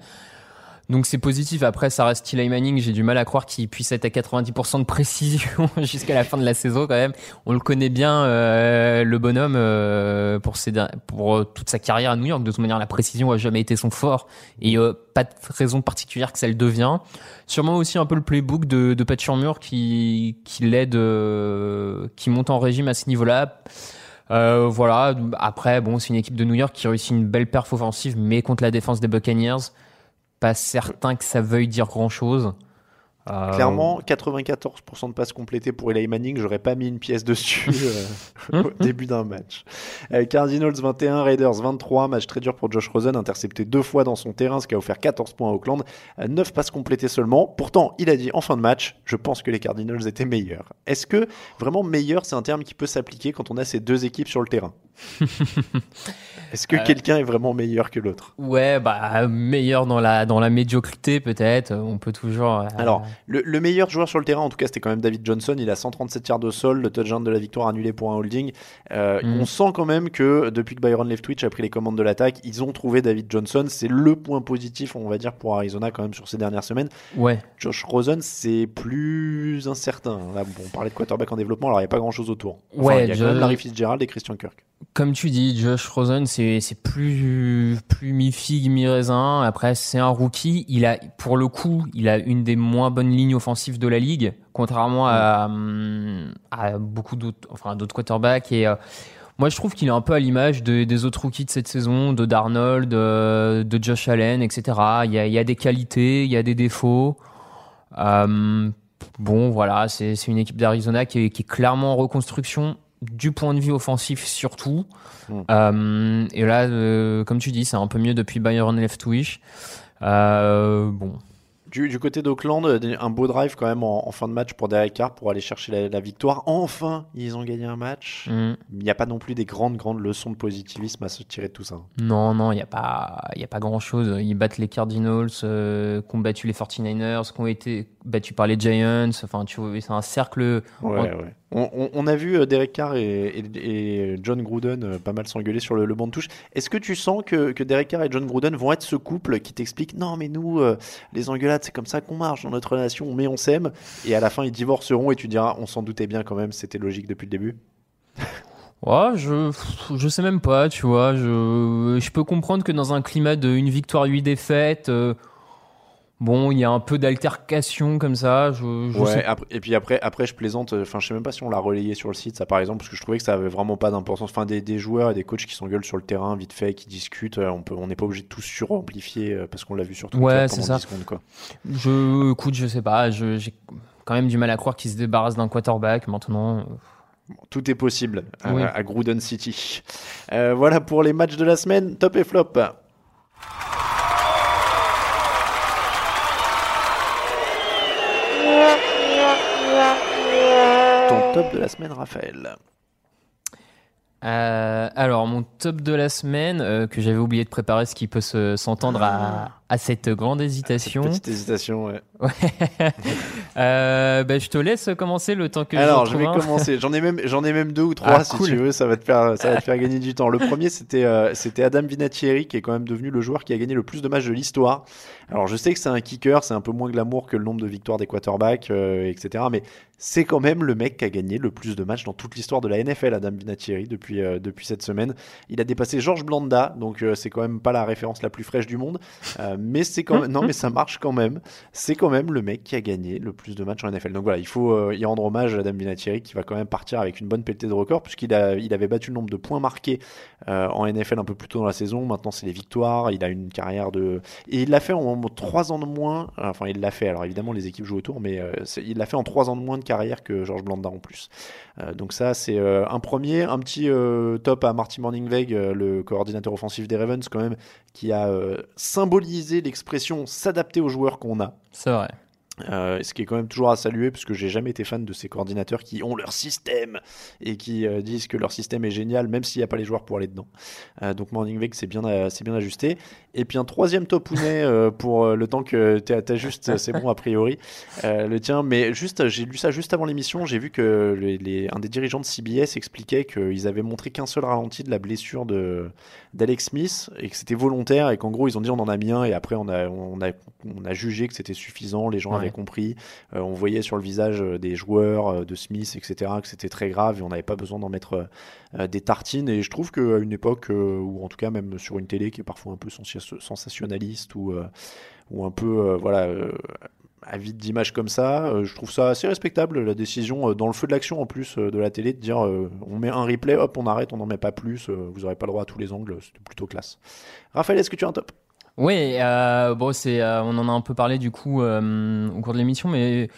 S6: Donc c'est positif. Après, ça reste Eli Manning. J'ai du mal à croire qu'il puisse être à 90% de précision [LAUGHS] jusqu'à la fin de la saison quand même. On le connaît bien, euh, le bonhomme, euh, pour, ses, pour euh, toute sa carrière à New York. De toute manière, la précision a jamais été son fort. Et euh, pas de raison particulière que ça le devient. Sûrement aussi un peu le playbook de, de Pat qui, qui l'aide, euh, qui monte en régime à ce niveau-là. Euh, voilà. Après, bon, c'est une équipe de New York qui réussit une belle perf offensive, mais contre la défense des Buccaneers, pas certain que ça veuille dire grand-chose. Euh,
S3: Clairement, 94% de passes complétées pour Eli Manning, j'aurais pas mis une pièce dessus [LAUGHS] euh, au début d'un match. Euh, Cardinals 21, Raiders 23, match très dur pour Josh Rosen, intercepté deux fois dans son terrain, ce qui a offert 14 points à Oakland, Euh, 9 passes complétées seulement. Pourtant, il a dit en fin de match, je pense que les Cardinals étaient meilleurs. Est-ce que vraiment meilleur, c'est un terme qui peut s'appliquer quand on a ces deux équipes sur le terrain? [LAUGHS] Est-ce que
S6: Euh.
S3: quelqu'un est vraiment meilleur que l'autre?
S6: Ouais, bah meilleur dans la dans la médiocrité peut-être. On peut toujours. euh,
S3: Alors, le, le meilleur joueur sur le terrain, en tout cas, c'était quand même David Johnson. Il a 137 yards de sol, le touchdown de la victoire annulé pour un holding. Euh,
S6: Mm.
S3: On sent quand même que depuis que Byron Leftwich a pris les commandes de l'attaque, ils ont trouvé David Johnson. C'est le point positif, on va dire, pour Arizona quand même sur ces dernières semaines.
S6: ouais.
S3: Josh Rosen, c'est plus incertain. Là, on parlait de quarterback en développement, alors il n'y a pas grand-chose autour. Enfin,
S6: Ouais,
S3: il y a
S6: je-
S3: quand même Larry Fitzgerald et Christian Kirk.
S6: Comme tu dis, Josh Rosen, c'est plus plus mi figue mi raisin. Après, c'est un rookie. Il a pour le coup, il a une des moins bonnes lignes offensives de la ligue, contrairement à beaucoup d'autres, enfin quarterbacks. Et euh, moi, je trouve qu'il est un peu à l'image de- des autres rookies de cette saison, de Darnold, de, de Josh Allen, etc. Il y a, des qualités, il y a des défauts. Euh, bon, voilà, c'est une équipe d'Arizona qui qui est clairement en reconstruction du point de vue offensif surtout.
S3: Mm.
S6: Euh, et là, euh, comme tu dis, c'est un peu mieux depuis Byron Leftwich. Euh, bon,
S3: Du, du côté d'Auckland, euh, un beau drive quand même en, en fin de match pour Derek Carr pour aller chercher la, la victoire. Enfin, ils ont gagné un match.
S6: Mm.
S3: Il n'y a pas non plus des grandes, grandes leçons de positivisme à se tirer de tout ça.
S6: non, non, il n'y a pas, il a pas grand chose. Ils battent les Cardinals, euh, qui ont battu les 49ers, qui ont été battus par les Giants. Enfin, tu vois, c'est un cercle.
S3: Ouais, ouais. On, a vu euh, Derek Carr et, John Gruden euh, pas mal s'engueuler sur le, banc de touche. Est-ce que tu sens que, Derek Carr et John Gruden vont être ce couple qui t'explique non mais nous euh, les engueulades c'est comme ça qu'on marche dans notre relation mais on s'aime et à la fin ils divorceront et tu diras on s'en doutait bien quand même c'était logique depuis le début. [LAUGHS]
S6: Ouais, je, je sais même pas, tu vois. Je, je peux comprendre que dans un climat de une victoire, huit défaites, bon, il y a un peu d'altercation comme ça. Je, je
S3: Ouais,
S6: sais
S3: après- et puis après, après je plaisante, euh, enfin je sais même pas si on l'a relayé sur le site ça par exemple, parce que je trouvais que ça avait vraiment pas d'importance. Enfin des, des joueurs et des coachs qui s'engueulent sur le terrain vite fait, qui discutent, euh, on peut, on n'est pas obligé de tout suramplifier euh, parce qu'on l'a vu sur Twitter
S6: Ouais,
S3: pendant
S6: c'est ça.
S3: 10 secondes quoi.
S6: Je, écoute, je sais pas. J'ai quand même du mal à croire qu'ils se débarrassent d'un quarterback maintenant.
S3: Bon, tout est possible à,
S6: Oui.
S3: à Gruden City. Euh, voilà pour les matchs de la semaine. Top et flop. Ton top de la semaine, Raphaël.
S6: Euh, alors, mon top de la semaine, euh, que j'avais oublié de préparer, ce qui peut se- s'entendre à, à cette grande hésitation.
S3: Petite hésitation. ouais. [LAUGHS]
S6: Euh, bah, je te laisse commencer le temps que
S3: Alors,
S6: je
S3: vais
S6: un.
S3: commencer. J'en ai même, j'en ai même deux ou trois
S6: Ah,
S3: si
S6: cool.
S3: tu veux. Ça va te faire, ça va te faire gagner du temps. Le premier, c'était, euh, c'était Adam Vinatieri qui est quand même devenu le joueur qui a gagné le plus de matchs de l'histoire. Alors, je sais que c'est un kicker, c'est un peu moins glamour que le nombre de victoires des quarterbacks, euh, etc. Mais c'est quand même le mec qui a gagné le plus de matchs dans toute l'histoire de la NFL, Adam Vinatieri, depuis, depuis cette semaine. Il a dépassé George Blanda, donc c'est quand même pas la référence la plus fraîche du monde. Euh, mais c'est quand même, non, mais ça marche quand même. C'est quand même le mec qui a gagné le plus de matchs en NFL. Donc voilà, il faut euh, y rendre hommage à Adam Vinatieri qui va quand même partir avec une bonne pelletée de records puisqu'il a, il avait battu le nombre de points marqués euh, en NFL un peu plus tôt dans la saison. Maintenant, c'est les victoires. Il a une carrière de et il l'a fait en trois ans de moins. Enfin, il l'a fait. Alors évidemment, les équipes jouent autour, mais euh, il l'a fait en trois ans de moins de carrière que George Blanda en plus. Euh, donc ça, c'est euh, un premier, un petit euh, top à Marty Morningweg, euh, le coordinateur offensif des Ravens quand même, qui a euh, symbolisé l'expression s'adapter aux joueurs qu'on a.
S6: C'est vrai.
S3: Euh, ce qui est quand même toujours à saluer, parce que j'ai jamais été fan de ces coordinateurs qui ont leur système et qui euh, disent que leur système est génial, même s'il n'y a pas les joueurs pour aller dedans. Euh, donc Morning Vegas, c'est bien, c'est bien ajusté. Et puis un troisième top Pounet euh, pour euh, le temps que tu t'ajustes, c'est bon a priori. Euh, le tien, mais juste, j'ai lu ça juste avant l'émission, j'ai vu que les, les- un des dirigeants de CBS expliquait qu'ils avaient montré qu'un seul ralenti de la blessure de d'Alex Smith et que c'était volontaire et qu'en gros ils ont dit on en a mis un et après on a, on a, on a jugé que c'était suffisant, les gens
S6: Ouais.
S3: avaient compris, Euh, on voyait sur le visage des joueurs, de Smith, etc., que c'était très grave et on n'avait pas besoin d'en mettre des tartines et je trouve qu'à une époque, ou en tout cas même sur une télé qui est parfois un peu sensi- sensationnaliste ou, euh, ou un peu euh, voilà, euh, avide d'images comme ça, je trouve ça assez respectable la décision dans le feu de l'action en plus de la télé de dire on met un replay, hop on arrête, on n'en met pas plus, vous n'aurez pas le droit à tous les angles, c'était plutôt classe. Raphaël, est-ce que tu as un top?
S6: Oui, bon, c'est, on en a un peu parlé du coup au cours de l'émission, mais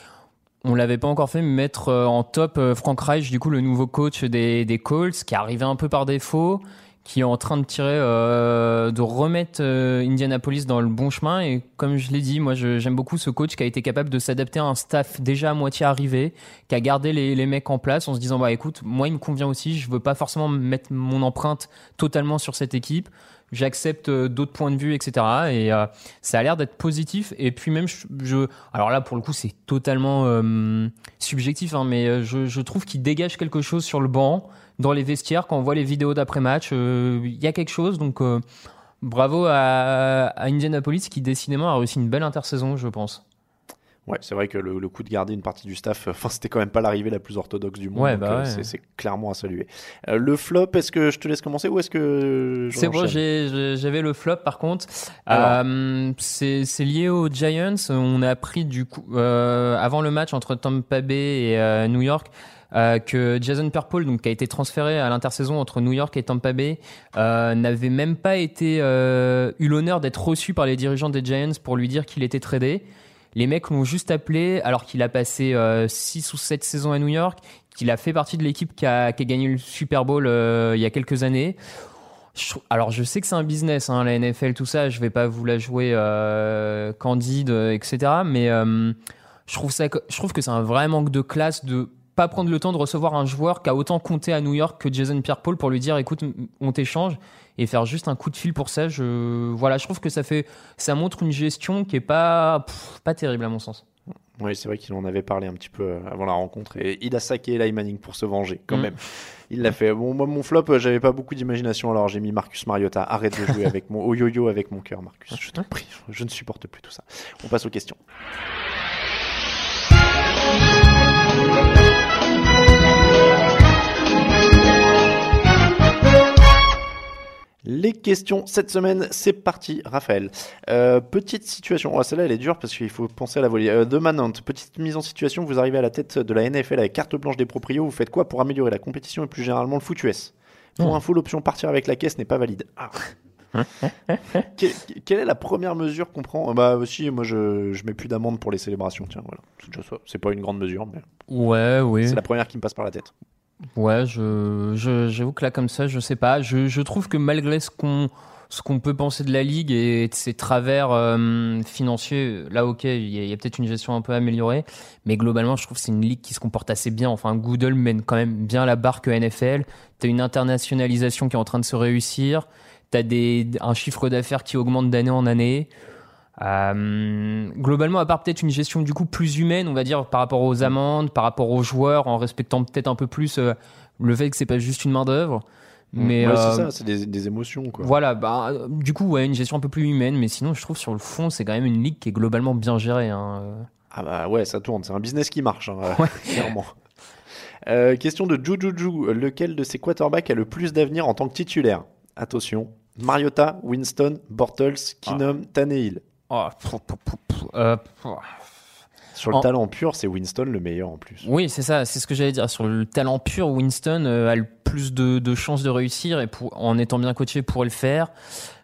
S6: on l'avait pas encore fait, mettre en top Frank Reich, du coup le nouveau coach des, des Colts, qui est arrivé un peu par défaut, qui est en train de tirer, euh, de remettre euh, Indianapolis dans le bon chemin. Et comme je l'ai dit, moi j'aime beaucoup ce coach qui a été capable de s'adapter à un staff déjà à moitié arrivé, qui a gardé les, les mecs en place en se disant bah écoute, moi il me convient aussi, je veux pas forcément mettre mon empreinte totalement sur cette équipe j'accepte euh, d'autres points de vue, etc. Et euh, ça a l'air d'être positif. Et puis même, je, je- alors là pour le coup c'est totalement euh, subjectif, hein, mais je, je trouve qu'il dégage quelque chose sur le banc, dans les vestiaires, quand on voit les vidéos d'après-match, euh, il y a quelque chose. Donc euh, bravo à, à Indianapolis qui décidément a réussi une belle intersaison, je pense.
S3: Ouais, c'est vrai que le, le coup de garder une partie du staff, [LAUGHS] enfin, c'était quand même pas l'arrivée la plus orthodoxe du monde.
S6: Ouais, bah
S3: euh,
S6: ouais.
S3: c'est- clairement à saluer. Euh, le flop, est-ce que je te laisse commencer ou est-ce que
S6: C'est bon, j'avais le flop par contre. Euh, c'est lié aux Giants. On a appris du coup euh, avant le match entre Tampa Bay et euh, New York. Euh, que Jason Pierre-Paul, donc qui a été transféré à l'intersaison entre New York et Tampa Bay, euh, n'avait même pas été euh, eu l'honneur d'être reçu par les dirigeants des Giants pour lui dire qu'il était tradé. Les mecs l'ont juste appelé alors qu'il a passé 6 ou 7 saisons à New York, qu'il a fait partie de l'équipe qui a, gagné le Super Bowl il y a quelques années. Alors je sais que c'est un business, hein, la NFL, tout ça, je vais pas vous la jouer candide, etc. Mais je, trouve ça, je trouve que c'est un vrai manque de classe de pas prendre le temps de recevoir un joueur qui a autant compté à New York que Jason Pierre-Paul pour lui dire écoute, on t'échange et faire juste un coup de fil pour ça. Je, voilà, je trouve que ça fait, ça montre une gestion qui est pas, pff, pas terrible à mon sens.
S3: Oui, c'est vrai qu'il en avait parlé un petit peu euh, avant la rencontre et il a saqué Eli Manning pour se venger quand
S6: Mm.
S3: même. Il l'a fait. Bon, moi, mon flop, euh, j'avais pas beaucoup d'imagination, alors j'ai mis Marcus Mariota. Arrête de jouer avec mon au yo-yo avec mon cœur, Marcus. Je t'en prie, je ne supporte plus tout ça. On passe aux questions. Les questions cette semaine, c'est parti, Raphaël. Euh, petite situation, oh, celle-là elle est dure parce qu'il faut penser à la volée. Euh, de petite mise en situation, vous arrivez à la tête de la NFL avec carte blanche des proprios, vous faites quoi pour améliorer la compétition et plus généralement le foot US Pour
S6: Oh.
S3: info, l'option partir avec la caisse n'est pas valide. Ah. [LAUGHS] Que- quelle est la première mesure qu'on prend? Bah aussi, moi je, je mets plus d'amende pour les célébrations, tiens voilà. C'est pas une grande mesure, mais
S6: Ouais, oui.
S3: c'est la première qui me passe par la tête.
S6: Ouais, je, j'avoue que là, comme ça, je sais pas. Je, je trouve que malgré ce qu'on, ce qu'on peut penser de la ligue et de ses travers euh, financiers, là, ok, il y a, peut-être une gestion un peu améliorée, mais globalement, je trouve que c'est une ligue qui se comporte assez bien. Enfin, Goodle mène quand même bien la barque NFL. T'as une internationalisation qui est en train de se réussir. T'as des, un chiffre d'affaires qui augmente d'année en année. Euh, globalement, à part peut-être une gestion du coup plus humaine, on va dire, par rapport aux amendes, par rapport aux joueurs, en respectant peut-être un peu plus euh, le fait que c'est pas juste une main d'œuvre. Mais
S3: Ouais,
S6: euh,
S3: c'est ça, c'est des, des émotions quoi.
S6: voilà, bah, du coup, ouais, une gestion un peu plus humaine, mais sinon, je trouve sur le fond, c'est quand même une ligue qui est globalement bien gérée. hein.
S3: Ah bah ouais, ça tourne, c'est un business qui marche, hein, [LAUGHS] clairement. Euh, question de Jujuju, lequel de ces quarterbacks a le plus d'avenir en tant que titulaire? Attention, Mariota, Winston, Bortles, Keenum, Tannehill.
S6: Oh, euh.
S3: Sur le
S6: En-
S3: talent pur, c'est Winston le meilleur en plus.
S6: Oui, c'est ça, c'est ce que j'allais dire. Sur le talent pur, Winston euh, a le plus de, de chances de réussir et pour, en étant bien coaché pourrait le faire.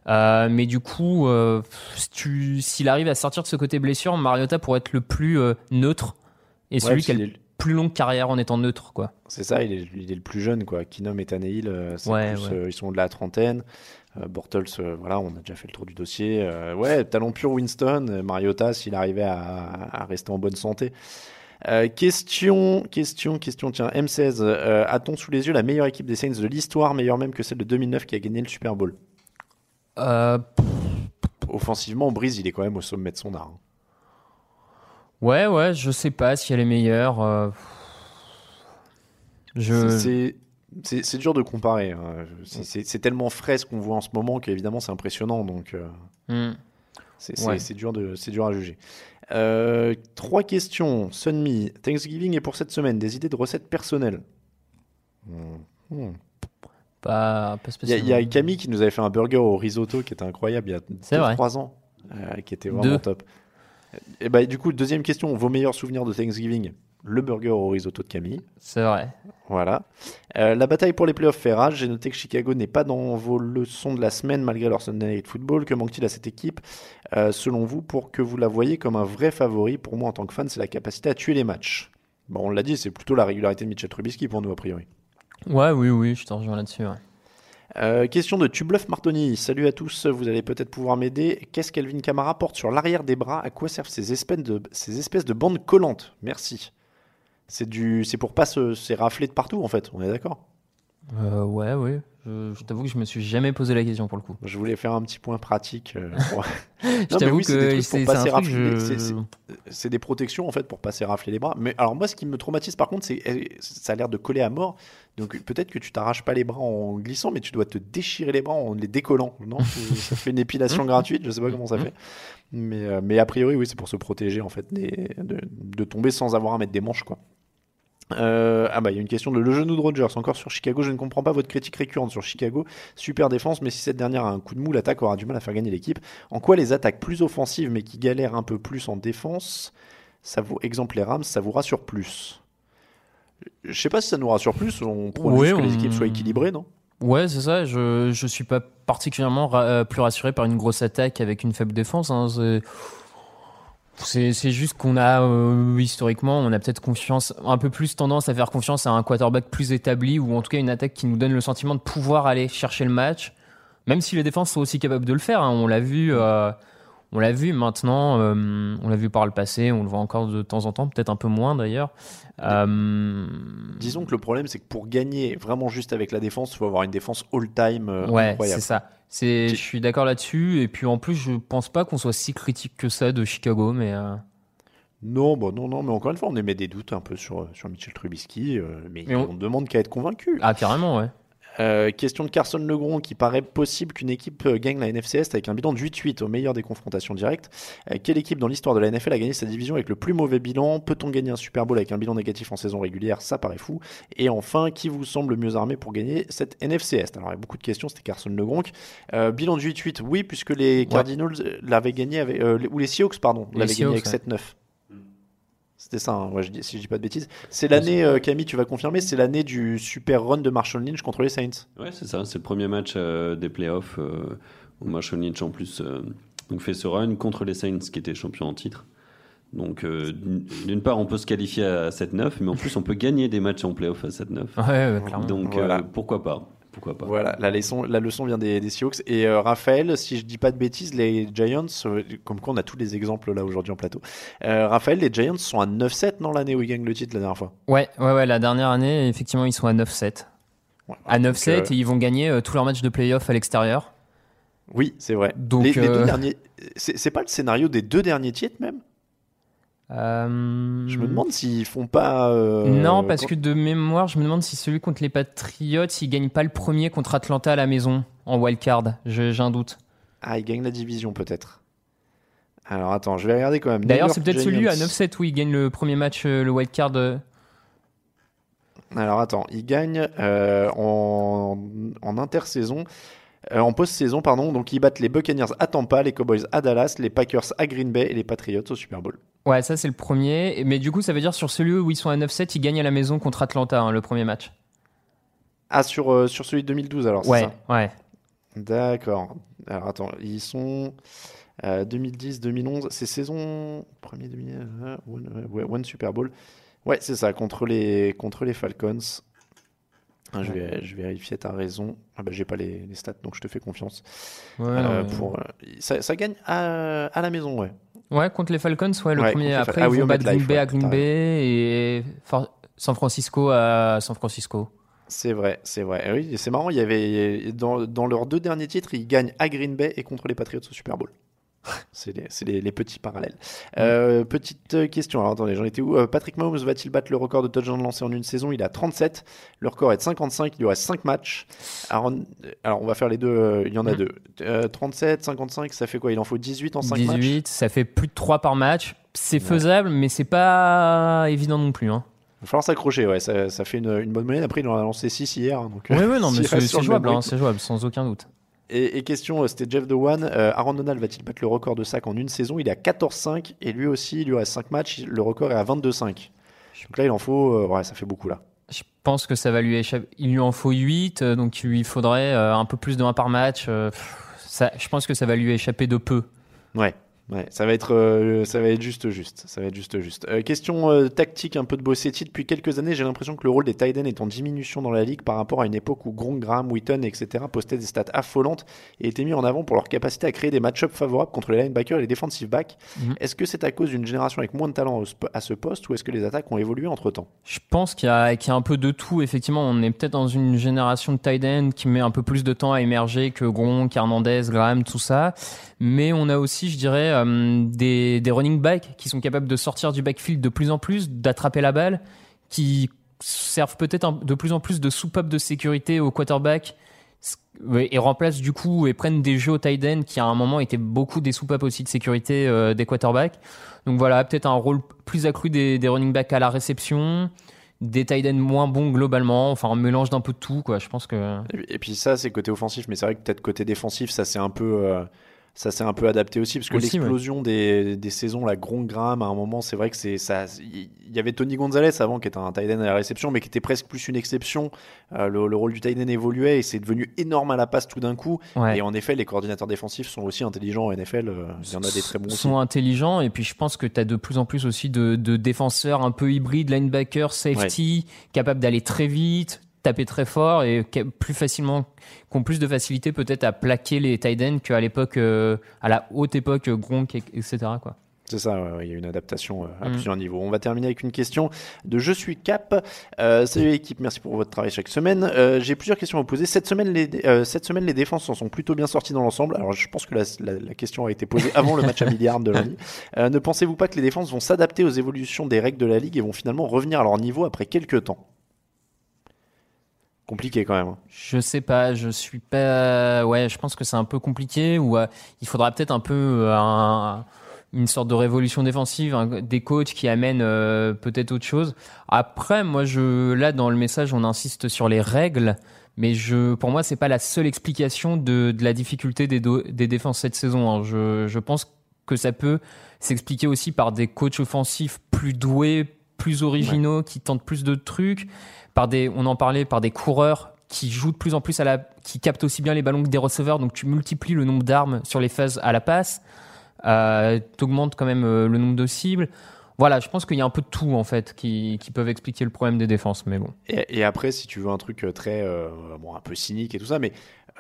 S6: Euh, mais du coup, euh, s'il arrive à sortir de ce côté blessure, Mariota pourrait être le plus euh, neutre et celui
S3: Ouais,
S6: qui a le plus longue carrière en étant neutre, quoi.
S3: C'est ça, il est, il est le plus jeune, quoi. Keenum et Tannehill, c'est
S6: Ouais,
S3: plus,
S6: ouais.
S3: ils sont de la trentaine. Euh, Bortles, euh, voilà, on a déjà fait le tour du dossier. Euh, ouais, talent pur Winston, Mariota, s'il arrivait à, à rester en bonne santé. Euh, question, question, question, tiens, M16, euh, a-t-on sous les yeux la meilleure équipe des Saints de l'histoire, meilleure même que celle de 2009 qui a gagné le Super Bowl?
S6: Euh,
S3: Offensivement, Breeze, il est quand même au sommet de son art. hein.
S6: ouais, ouais, je sais pas si elle est meilleure. je...
S3: C'est- dur de comparer. hein. C'est- tellement frais ce qu'on voit en ce moment qu'évidemment c'est impressionnant. Donc. euh,
S6: Hmm.
S3: C'est
S6: Ouais.
S3: dur, de- c'est dur à juger. Euh, trois questions. Sunmi, Thanksgiving est pour cette semaine. Des idées de recettes personnelles Hmm. Hmm.
S6: Pas, pas
S3: Il y, a-
S6: spécialement.
S3: il y a Camille qui nous avait fait un burger au risotto qui était incroyable il y a
S6: C'est vrai.
S3: 3 ans, euh, qui était vraiment
S6: Deux.
S3: top. Et bah, du coup, deuxième question, vos meilleurs souvenirs de Thanksgiving? Le burger au risotto de Camille.
S6: C'est vrai.
S3: Voilà. Euh, la bataille pour les playoffs fait rage. J'ai noté que Chicago n'est pas dans vos leçons de la semaine malgré leur Sunday Night Football. Que manque-t-il à cette équipe, euh, selon vous, pour que vous la voyez comme un vrai favori? Pour moi, en tant que fan, c'est la capacité à tuer les matchs. Bon, on l'a dit, c'est plutôt la régularité de Mitchell Trubisky pour nous, a priori.
S6: Ouais, oui, oui, je te rejoins là-dessus. ouais.
S3: Euh, question de Tubluff Martoni. Salut à tous, vous allez peut-être pouvoir m'aider. Qu'est-ce qu'Elvin Kamara porte sur l'arrière des bras? À quoi servent ces espèces de, ces espèces de bandes collantes? Merci. C'est du, c'est pour pas se, se rafler de partout, en fait. On est d'accord?
S6: Euh, ouais, ouais. Je, je t'avoue que je me suis jamais posé la question pour le coup.
S3: Je voulais faire un petit point pratique. euh, [LAUGHS] pour-
S6: Je t'avoue
S3: oui, c'est des
S6: que c'est c'est je-
S3: des protections en fait pour pas s'érafler les bras. Mais alors moi, ce qui me traumatise par contre, c'est eh, ça a l'air de coller à mort. Donc peut-être que tu t'arraches pas les bras en glissant, mais tu dois te déchirer les bras en les décollant. Non, [LAUGHS] ça fait une épilation gratuite. Je sais pas comment ça fait. Mais, euh, mais a priori, oui, c'est pour se protéger en fait des- de, de tomber sans avoir à mettre des manches quoi. Euh, ah bah il y a une question de le genou de Rogers encore sur Chicago. Je ne comprends pas votre critique récurrente sur Chicago. Super défense, mais si cette dernière a un coup de mou, l'attaque aura du mal à faire gagner l'équipe. En quoi les attaques plus offensives mais qui galèrent un peu plus en défense, ça vous exemple les Rams, ça vous rassure plus? Je sais pas si ça nous rassure plus. On prône
S6: Ouais,
S3: juste que les
S6: on-
S3: équipes soient équilibrées, non?
S6: Ouais, c'est ça. Je je suis pas particulièrement ra- euh, plus rassuré par une grosse attaque avec une faible défense. hein. C'est- juste qu'on a euh, historiquement, on a peut-être confiance, un peu plus tendance à faire confiance à un quarterback plus établi ou en tout cas une attaque qui nous donne le sentiment de pouvoir aller chercher le match, même si les défenses sont aussi capables de le faire. hein. On l'a vu, euh, on l'a vu maintenant, euh, on l'a vu par le passé, on le voit encore de temps en temps, peut-être un peu moins d'ailleurs. Euh,
S3: Disons que le problème, c'est que pour gagner vraiment juste avec la défense, il faut avoir une défense all-time euh,
S6: Ouais,
S3: incroyable.
S6: c'est ça. C'est, je suis d'accord là-dessus. Et puis en plus, je pense pas qu'on soit si critique que ça de Chicago, mais euh,
S3: Non, bah non, non, mais encore une fois, on émet des doutes un peu sur, sur Mitchell Trubisky, mais,
S6: Mais on-
S3: on ne demande qu'à être convaincu.
S6: ah carrément, ouais.
S3: Euh, question de Carson Legron qui paraît possible qu'une équipe euh, gagne la NFC Est avec un bilan de 8-8 au meilleur des confrontations directes. Euh, quelle équipe dans l'histoire de la NFL a gagné sa division avec le plus mauvais bilan? Peut-on gagner un Super Bowl avec un bilan négatif en saison régulière? Ça paraît fou. Et enfin, qui vous semble mieux armé pour gagner cette NFC Est? Alors il y a beaucoup de questions, c'était Carson Legron. Euh, bilan de 8-8, oui, puisque les Cardinals l'avaient gagné avec, les- ou les Seahawks, pardon, l'avaient gagné avec 7-9. C'était ça, hein, ouais, je dis- si je dis pas de bêtises. C'est l'année, euh, Camille, tu vas confirmer, c'est l'année du super run de Marshall Lynch contre les Saints.
S4: Ouais, c'est ça. C'est le premier match euh, des playoffs euh, où Marshall Lynch en plus euh, donc fait ce run contre les Saints qui étaient champions en titre. Donc, euh, d'une part, on peut se qualifier à 7-9, mais en plus, on peut gagner des matchs en playoff à 7-9.
S6: Ouais, ouais, clairement.
S4: Donc,
S3: Voilà.
S4: euh, pourquoi pas Pourquoi pas
S3: Voilà, la leçon, la leçon vient des, des Seahawks. Et euh, Raphaël, si je dis pas de bêtises, les Giants, euh, comme quoi on a tous les exemples là aujourd'hui en plateau. Euh, Raphaël, les Giants sont à 9-7 non l'année où ils gagnent le titre la dernière fois?
S6: Ouais, ouais, ouais, la dernière année, effectivement, ils sont à 9-7.
S3: Ouais.
S6: À 9-7
S3: Donc, euh,
S6: et ils vont gagner euh, tous leurs matchs de playoff à l'extérieur.
S3: Oui, c'est vrai.
S6: Donc,
S3: les, les deux derniers, c'est c'est pas le scénario des deux derniers titres même?
S6: Euh,
S3: Je me demande s'ils font pas. euh,
S6: Non, parce que de mémoire, je me demande si celui contre les Patriots, il gagne pas le premier contre Atlanta à la maison en wildcard. J'ai un doute.
S3: Ah, ils gagnent la division peut-être. Alors attends, je vais regarder quand même.
S6: D'ailleurs, c'est peut-être celui à
S3: Giants.
S6: 9-7 où il gagne le premier match, euh, le wildcard. euh.
S3: Alors attends, euh, en, en intersaison, euh, en post-saison, pardon. Donc ils battent les Buccaneers à Tampa, les Cowboys à Dallas, les Packers à Green Bay et les Patriots au Super Bowl.
S6: Ouais, ça c'est le premier. Mais du coup, ça veut dire sur celui où ils sont à 9-7, ils gagnent à la maison contre Atlanta, hein, le premier match.
S3: Ah, sur, euh, sur celui de 2012 alors,
S6: Ouais,
S3: ça
S6: ouais.
S3: D'accord. Alors attends, ils sont euh, 2010, 2011, c'est saison premier 2000, euh, one, one Super Bowl. Ouais, c'est ça, contre les, contre les Falcons. Ah, je, vais, je vérifier, t'as raison. Ah bah, j'ai pas les, les stats, donc je te fais confiance.
S6: Ouais,
S3: Euh, pour, euh, ça, ça gagne à, à la maison, ouais.
S6: Ouais, contre les Falcons, ouais, le
S3: Ouais,
S6: premier. Après,
S3: Fal- ah
S6: ils
S3: oui,
S6: vont battre Green Bay à Green Bay et For- San Francisco à San Francisco.
S3: C'est vrai, c'est vrai. Et oui, c'est marrant, il y avait dans, dans leurs deux derniers titres, ils gagnent à Green Bay et contre les Patriots au Super Bowl. [LAUGHS] C'est les, c'est les- les petits parallèles. Euh, petite euh, question, alors attendez, j'en étais où? Euh, Patrick Mahomes va-t-il battre le record de touchdowns lancés en une saison? Il a 37, le record est de 55, il lui reste 5 matchs. Alors, on, alors, on va faire les deux, euh, il y en a
S6: Mhm.
S3: deux. Euh, 37, 55, ça fait quoi? Il en faut 18 en 5 matchs?
S6: 18, ça fait plus de 3 par match. C'est faisable, mais c'est pas évident non plus. Hein.
S3: Il va falloir s'accrocher, ouais, ça, ça fait une, une bonne moyenne. Après, il en a lancé 6 hier. hein, donc,
S6: Oui, oui, non, [LAUGHS] mais c'est jouable, hein, c'est jouable, sans aucun doute.
S3: Et, et question, euh, c'était Jeff Dewan. Euh, Aaron Donald va-t-il battre le record de sacs en une saison? Il est à 14-5 et lui aussi, il lui reste 5 matchs. Le record est à 22-5. Donc là, il en faut. euh, ouais, ça fait beaucoup là.
S6: Je pense que ça va lui échapper. Il lui en faut 8, euh, donc il lui faudrait euh, un peu plus de 1 par match. ça, je pense que ça va lui échapper de peu.
S3: Ouais. Ouais, ça va être, euh, ça va être juste, juste. Ça va être juste, juste. Euh, question euh, tactique, un peu de Bossetti. Depuis quelques années, j'ai l'impression que le rôle des tight ends est en diminution dans la ligue par rapport à une époque où Gronk, Graham, Wheaton, etc. postaient des stats affolantes et étaient mis en avant pour leur capacité à créer des match-ups favorables contre les linebackers et les defensive backs.
S6: Mhm.
S3: Est-ce que c'est à cause d'une génération avec moins de talent à ce poste ou est-ce que les attaques ont évolué entre temps
S6: Je pense qu'il y, y a un peu de tout. Effectivement, on est peut-être dans une génération de tight qui met un peu plus de temps à émerger que Gronk, Hernandez, Graham, tout ça. Mais on a aussi, je dirais, euh, des, running backs qui sont capables de sortir du backfield de plus en plus, d'attraper la balle, qui servent peut-être de plus en plus de soupape de sécurité au quarterback et remplacent du coup et prennent des jeux au tight end qui à un moment étaient beaucoup des soupapes aussi de sécurité euh, des quarterbacks. Donc voilà, peut-être un rôle plus accru des, running backs à la réception, des tight ends moins bons globalement, enfin un mélange d'un peu de tout quoi. Je pense que
S3: Et puis ça, c'est côté offensif, mais c'est vrai que peut-être côté défensif, ça c'est un peu, euh, ça s'est un peu adapté aussi, parce que l'explosion des, des saisons, la Graham, à un moment, c'est vrai que c'est ça. Il y avait Tony Gonzalez avant qui était un tight end à la réception, mais qui était presque plus une exception. Euh, le, le rôle du tight end évoluait et c'est devenu énorme à la passe tout d'un coup.
S6: ouais.
S3: Et en effet, les coordinateurs défensifs sont aussi intelligents en NFL. euh, Il y en a des très bons aussi.
S6: sont intelligents et puis je pense que tu as de plus en plus aussi de, de défenseurs un peu hybrides, linebacker, safety, capables d'aller très vite, taper très fort et plus facilement, qui ont plus de facilité peut-être à plaquer les tight ends qu'à l'époque, euh, à la haute époque euh, Gronk, et- etc. Quoi.
S3: C'est ça, ouais, ouais, il y a une adaptation euh, à
S6: Mm.
S3: plusieurs niveaux. On va terminer avec une question de Je suis Cap. Euh, salut l'équipe, merci pour votre travail chaque semaine. Euh, J'ai plusieurs questions à vous poser. Cette semaine, les, cette semaine, les défenses s'en sont plutôt bien sorties dans l'ensemble. Alors je pense que la, la- la question a été posée avant le match à milliard de lundi. [LAUGHS] Ne pensez-vous pas que les défenses vont s'adapter aux évolutions des règles de la Ligue et vont finalement revenir à leur niveau après quelques temps? Compliqué quand même. hein.
S6: Je sais pas, je suis pas. Ouais, je pense que c'est un peu compliqué ou euh, il faudra peut-être un peu euh, un- une sorte de révolution défensive, des coachs qui amènent euh, peut-être autre chose. Après, moi, je là dans le message, on insiste sur les règles, mais je, pour moi, c'est pas la seule explication de, de la difficulté des, des défenses cette saison. hein. Je, je pense que ça peut s'expliquer aussi par des coachs offensifs plus doués, plus originaux, qui tentent plus de trucs, par des, on en parlait, par des coureurs qui jouent de plus en plus à la, qui captent aussi bien les ballons que des receveurs, donc tu multiplies le nombre d'armes sur les phases à la passe. Euh, T'augmentes quand même euh, le nombre de cibles. Voilà, je pense qu'il y a un peu de tout en fait qui, qui peuvent expliquer le problème des défenses, mais bon.
S3: Et, et après, si tu veux un truc euh, très, euh, bon, un peu cynique et tout ça, mais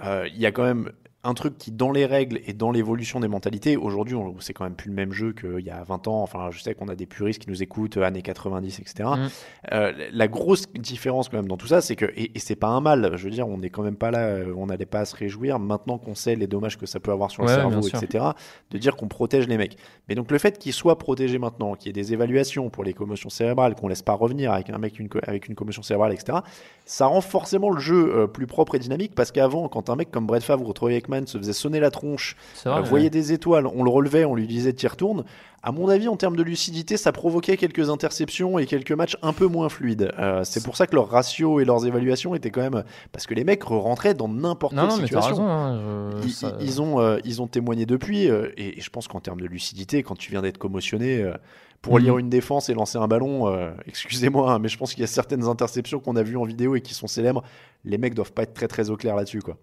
S3: euh, il y a quand même un truc qui, dans les règles et dans l'évolution des mentalités, aujourd'hui, c'est quand même plus le même jeu qu'il y a 20 ans. Enfin, je sais qu'on a des puristes qui nous écoutent, euh, années 90, etc.
S6: Mm.
S3: Euh, la grosse différence quand même dans tout ça, c'est que, et, et c'est pas un mal, je veux dire, on n'est quand même pas là, euh, on n'allait pas à se réjouir, maintenant qu'on sait les dommages que ça peut avoir sur le cerveau, etc., de dire qu'on protège les mecs. Mais donc le fait qu'ils soient protégés maintenant, qu'il y ait des évaluations pour les commotions cérébrales, qu'on laisse pas revenir avec un mec une avec une commotion cérébrale, etc., ça rend forcément le jeu euh, plus propre et dynamique parce qu'avant, quand un mec comme Brett Favre ou Troy Se faisait sonner la tronche, euh, voyait
S6: ouais.
S3: des étoiles, on le relevait, on lui disait t'y retournes. À mon avis, en termes de lucidité, ça provoquait quelques interceptions et quelques matchs un peu moins fluides. Euh, c'est pour ça que leurs ratios et leurs évaluations étaient quand même parce que les mecs rentraient dans n'importe quelle
S6: non,
S3: situation.
S6: raison. hein, je-
S3: Ils,
S6: ça-
S3: ils ont, euh, ils ont témoigné depuis, et, et je pense qu'en termes de lucidité, quand tu viens d'être commotionné, pour
S6: Mhm.
S3: lire une défense et lancer un ballon, euh, excusez-moi, hein, mais je pense qu'il y a certaines interceptions qu'on a vues en vidéo et qui sont célèbres. Les mecs doivent pas être très très au clair là-dessus, quoi.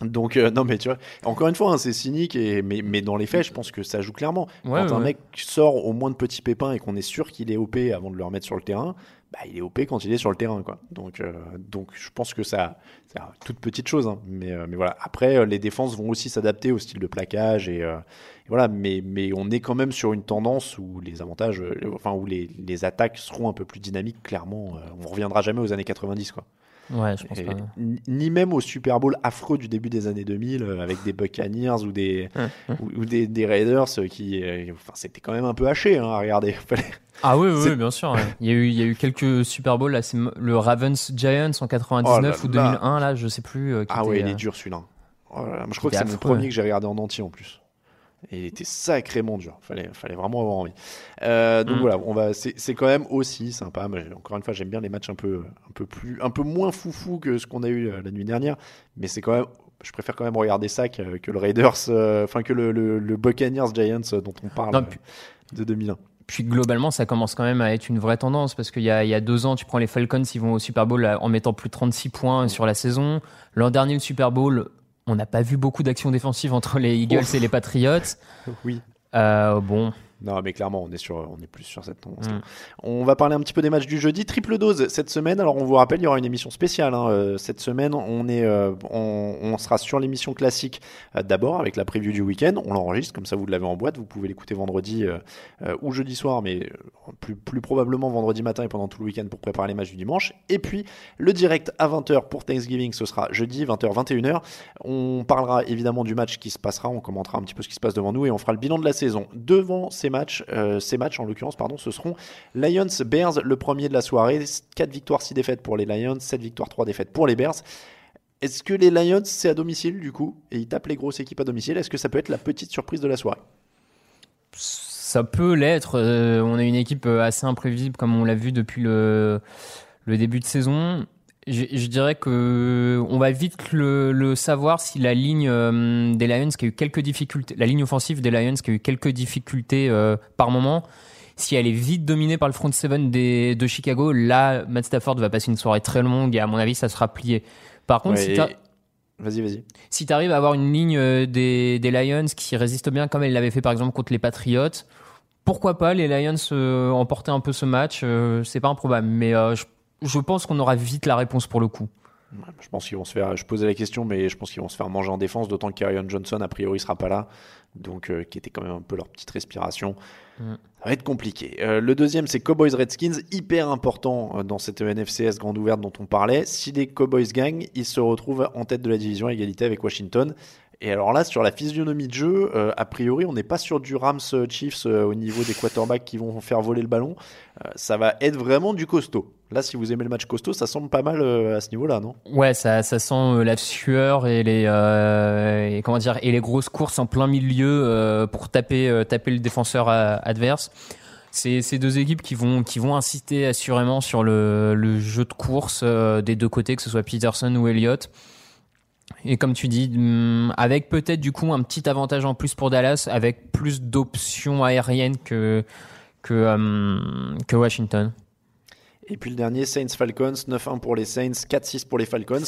S3: Donc, euh, non, mais tu vois, encore une fois, hein, c'est cynique, et, mais, mais dans les faits, je pense que ça joue clairement.
S6: Ouais,
S3: quand un mec sort au moins de petits pépins et qu'on est sûr qu'il est OP avant de le remettre sur le terrain, bah, il est OP quand il est sur le terrain, quoi. Donc, euh, donc je pense que ça, c'est une toute petite chose, hein. mais, euh, mais voilà. Après, les défenses vont aussi s'adapter au style de plaquage et, et voilà. Mais, mais on est quand même sur une tendance où les avantages, euh, enfin où les, les attaques seront un peu plus dynamiques. Clairement, euh, on reviendra jamais aux années 90, quoi.
S6: Ouais, je pense
S3: Et
S6: pas.
S3: ni même au Super Bowl affreux du début des années 2000 euh, avec des Buccaneers ou des, [LAUGHS] ou, ou des, des Raiders euh, qui, euh, enfin, c'était quand même un peu haché hein, à regarder. [LAUGHS]
S6: Ah oui, oui, bien sûr. ouais. Il y a eu, il y a eu quelques Super Bowls là, c'est le Ravens Giants en 99
S3: Oh
S6: ou
S3: là là.
S6: 2001 là, je sais plus. euh, qui
S3: Ah ouais,
S6: était,
S3: il est dur celui-là. Oh là je crois que c'est
S6: affreux.
S3: premier que j'ai regardé en entier en plus. Et il était sacrément dur. Fallait, fallait vraiment avoir envie. Euh, donc
S6: Mm.
S3: voilà, on va. C'est quand même aussi sympa. Mais encore une fois, j'aime bien les matchs un peu, un peu plus, un peu moins foufou que ce qu'on a eu euh, la nuit dernière. Mais c'est quand même. Je préfère quand même regarder ça que, que le Raiders, euh, enfin que le, le, le Buccaneers Giants dont on parle
S6: Non, puis-
S3: de 2001.
S6: Puis globalement, ça commence quand même à être une vraie tendance parce qu'il y y a deux ans, tu prends les Falcons, ils vont au Super Bowl en mettant plus de 36 points sur la saison. L'an dernier, le Super Bowl, on n'a pas vu beaucoup d'actions défensives entre les Eagles
S3: Ouf.
S6: et les Patriots.
S3: Oui.
S6: Euh, bon,
S3: Non, mais clairement, on est, sur, on est plus sur cette tendance.
S6: Mm.
S3: On va parler un petit peu des matchs du jeudi. Triple dose cette semaine. Alors, on vous rappelle, il y aura une émission spéciale hein, euh, cette semaine. On, est, euh, on, on sera sur l'émission classique euh, d'abord avec la preview du week-end. On l'enregistre, comme ça vous l'avez en boîte. Vous pouvez l'écouter vendredi euh, ou jeudi soir, mais plus, plus probablement vendredi matin et pendant tout le week-end pour préparer les matchs du dimanche. Et puis, le direct à 20h pour Thanksgiving, ce sera jeudi, 20h, 21h. On parlera évidemment du match qui se passera, on commentera un petit peu ce qui se passe devant nous et on fera le bilan de la saison. Devant ces matchs, euh, ces matchs en l'occurrence, pardon, ce seront Lions Bears, le premier de la soirée. 4 victoires, 6 défaites pour les Lions, 7 victoires, 3 défaites pour les Bears. Est-ce que les Lions, c'est à domicile du coup Et ils tapent les grosses équipes à domicile. Est-ce que ça peut être la petite surprise de la soirée?
S6: Ça peut l'être. Euh, on a une équipe assez imprévisible comme on l'a vu depuis le début de saison. Je, je dirais que on va vite le, le savoir si la ligne euh, des Lions qui a eu quelques difficultés, la ligne offensive des Lions qui a eu quelques difficultés euh, par moment, si elle est vite dominée par le front seven des, de Chicago, là Matt Stafford va passer une soirée très longue et à mon avis ça sera plié. Par contre,
S3: Ouais,
S6: si
S3: Vas-y, vas-y.
S6: si tu arrives à avoir une ligne euh, des, des Lions qui résiste bien comme elle l'avait fait par exemple contre les Patriots, pourquoi pas les Lions euh, emporter un peu ce match euh, C'est pas improbable, mais euh, je, je pense qu'on aura vite la réponse pour le coup.
S3: Je pense qu'ils vont se faire. Je posais la question, mais je pense qu'ils vont se faire manger en défense, d'autant que Johnson, a priori, sera pas là. Donc, euh, qui était quand même un peu leur petite respiration.
S6: Mm.
S3: Ça va être compliqué. Euh, le deuxième, c'est Cowboys Redskins, hyper important euh, dans cette NFCS grande ouverte dont on parlait. Si les Cowboys gagnent, ils se retrouvent en tête de la division à égalité avec Washington. Et alors là, sur la physionomie de jeu, euh, a priori, on n'est pas sur du Rams euh, Chiefs euh, au niveau des quarterbacks qui vont faire voler le ballon. Ça va être vraiment du costaud. Là, si vous aimez le match costaud, ça semble pas mal à ce niveau-là, non?
S6: Ouais, ça, sent la sueur et les comment dire et les grosses courses en plein milieu pour taper taper le défenseur adverse. C'est ces deux équipes qui vont qui vont inciter assurément sur le, jeu de course des deux côtés, que ce soit Peterson ou Elliott. Et comme tu dis, hum, avec peut-être du coup un petit avantage en plus pour Dallas, avec plus d'options aériennes que hum, que Washington.
S3: Et puis le dernier, Saints Falcons, 9-1 pour les Saints, 4-6 pour les Falcons.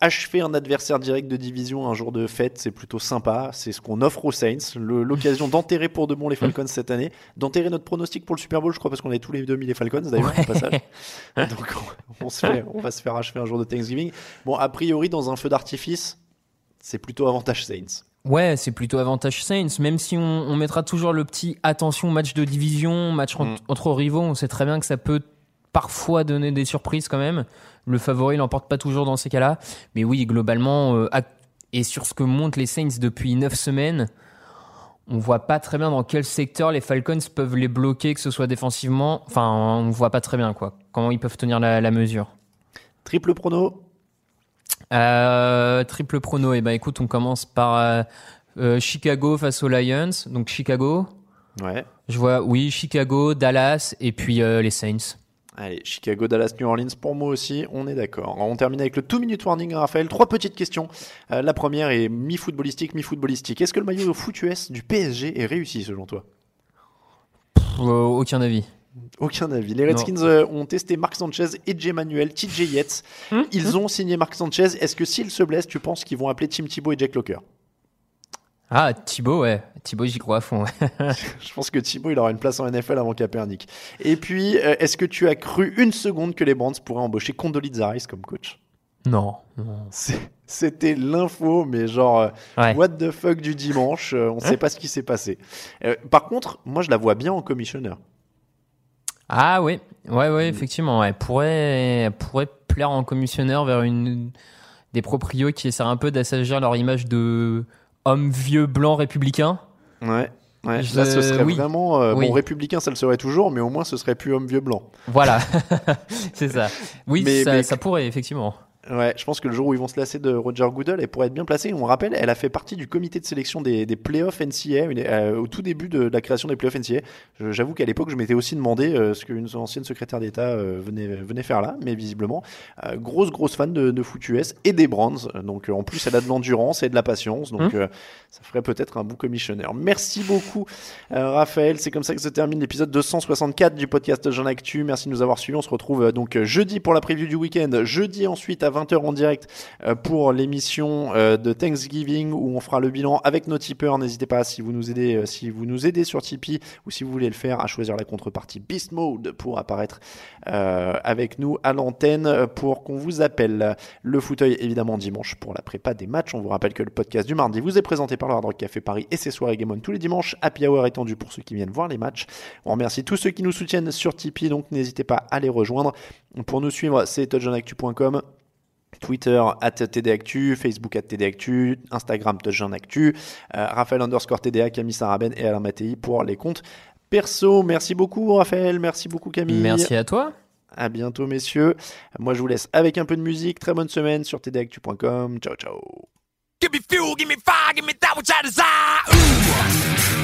S3: Achever un adversaire direct de division un jour de fête, c'est plutôt sympa. C'est ce qu'on offre aux Saints. L'occasion d'enterrer pour de bon les Falcons cette année. D'enterrer notre pronostic pour le Super Bowl, je crois, parce qu'on avait tous les deux mis les Falcons d'ailleurs, au passage. [LAUGHS] Donc on, on se fait, on va se faire achever un jour de Thanksgiving. Bon, a priori, dans un feu d'artifice, c'est plutôt avantage Saints.
S6: Ouais, c'est plutôt avantage Saints, même si on, on mettra toujours le petit attention match de division, match
S3: Mm.
S6: entre rivaux, on sait très bien que ça peut parfois donner des surprises quand même. Le favori l'emporte pas toujours dans ces cas-là, mais oui, globalement, euh, et sur ce que montrent les Saints depuis 9 semaines, on voit pas très bien dans quel secteur les Falcons peuvent les bloquer, que ce soit défensivement. Enfin, on voit pas très bien quoi. Comment ils peuvent tenir la, la mesure?
S3: Triple prono,
S6: Euh, triple prono, et ben écoute, on commence par euh, euh, Chicago face aux Lions. Donc Chicago,
S3: ouais.
S6: je vois, oui, Chicago, Dallas et puis euh, les Saints.
S3: Allez, Chicago, Dallas, New Orleans, pour moi aussi, on est d'accord. On termine avec le 2-minute warning, Raphaël. Trois petites questions. Euh, la première est mi-footballistique, mi-footballistique. Est-ce que le maillot foot US du PSG est réussi, selon toi?
S6: Pff, euh, aucun avis.
S3: Aucun avis. Les Redskins euh, ont testé Marc Sanchez et Jay Manuel, TJ Yates. Ils ont signé Marc Sanchez. Est-ce que s'ils se blessent, tu penses qu'ils vont appeler Tim Thibault et Jack Locker?
S6: Ah, Thibaut, ouais. Thibaut, j'y crois à fond. [LAUGHS]
S3: Je pense que Thibault, il aura une place en NFL avant Kaepernick. Et puis, euh, est-ce que tu as cru une seconde que les Brands pourraient embaucher Condoleezza Rice comme coach?
S6: Non,
S3: C'était l'info, mais genre, euh,
S6: Ouais.
S3: what the fuck du dimanche, euh, on ne sait pas ce qui s'est passé. Euh, par contre, moi je la vois bien en commissionneur.
S6: Ah oui, ouais,
S3: Mm.
S6: ouais, effectivement. Elle pourrait, elle pourrait plaire en commissionneur vers une des proprios qui essaient un peu d'assagir leur image de homme vieux blanc républicain.
S3: Ouais. Ouais,
S6: Je-
S3: Là, ce serait
S6: oui.
S3: vraiment. euh,
S6: Oui.
S3: Bon, républicain, ça le serait toujours, mais au moins, ce serait plus homme vieux blanc.
S6: Voilà, [LAUGHS] c'est ça. Oui,
S3: Mais-
S6: ça,
S3: mais-
S6: ça pourrait, effectivement.
S3: Ouais, je pense que le jour où ils vont se lasser de Roger Goodell, elle pourrait être bien placée. On rappelle, elle a fait partie du comité de sélection des, des playoffs NCA une- euh, au tout début de la création des playoffs NCA. J'avoue qu'à l'époque, je m'étais aussi demandé euh, ce qu'une ancienne secrétaire d'État euh, venait, venait faire là, mais visiblement, euh, grosse, grosse fan de, de foot US et des Brands. Donc, en plus, elle a de l'endurance et de la patience. Donc, euh, ça ferait peut-être un bon commissionneur. Merci beaucoup, Raphaël. C'est comme ça que se termine l'épisode 264 du podcast Jean Actu. Merci de nous avoir suivis. On se retrouve donc jeudi pour la preview du week-end, jeudi ensuite à 20h en direct euh, pour l'émission euh, de Thanksgiving où on fera le bilan avec nos tipeurs. N'hésitez pas si vous nous aidez, euh, si vous nous aidez sur Tipeee ou si vous voulez le faire à choisir la contrepartie Beast Mode pour apparaître avec nous à l'antenne pour qu'on vous appelle. Le fauteuil évidemment dimanche pour la prépa des matchs. On vous rappelle que le podcast du mardi vous est présenté par le Hard Rock Café Paris et ses soirées Game On tous les dimanches. Happy Hour étendu pour ceux qui viennent voir les matchs. On remercie tous ceux qui nous soutiennent sur Tipeee, donc n'hésitez pas à les rejoindre. Pour nous suivre, c'est touchdownactu.com. Twitter at TDActu, Facebook at TDActu, Instagram touchdownactu, euh, Raphaël underscore TDA, Camille Saraben et Alain Mattei pour les comptes perso. Merci beaucoup Raphaël, merci beaucoup Camille.
S6: Merci à toi.
S3: À bientôt messieurs. Moi je vous laisse avec un peu de musique. Très bonne semaine sur tdactu.com. Ciao ciao.
S2: Give me fuel, give me fire, give me that which I desire. Ooh.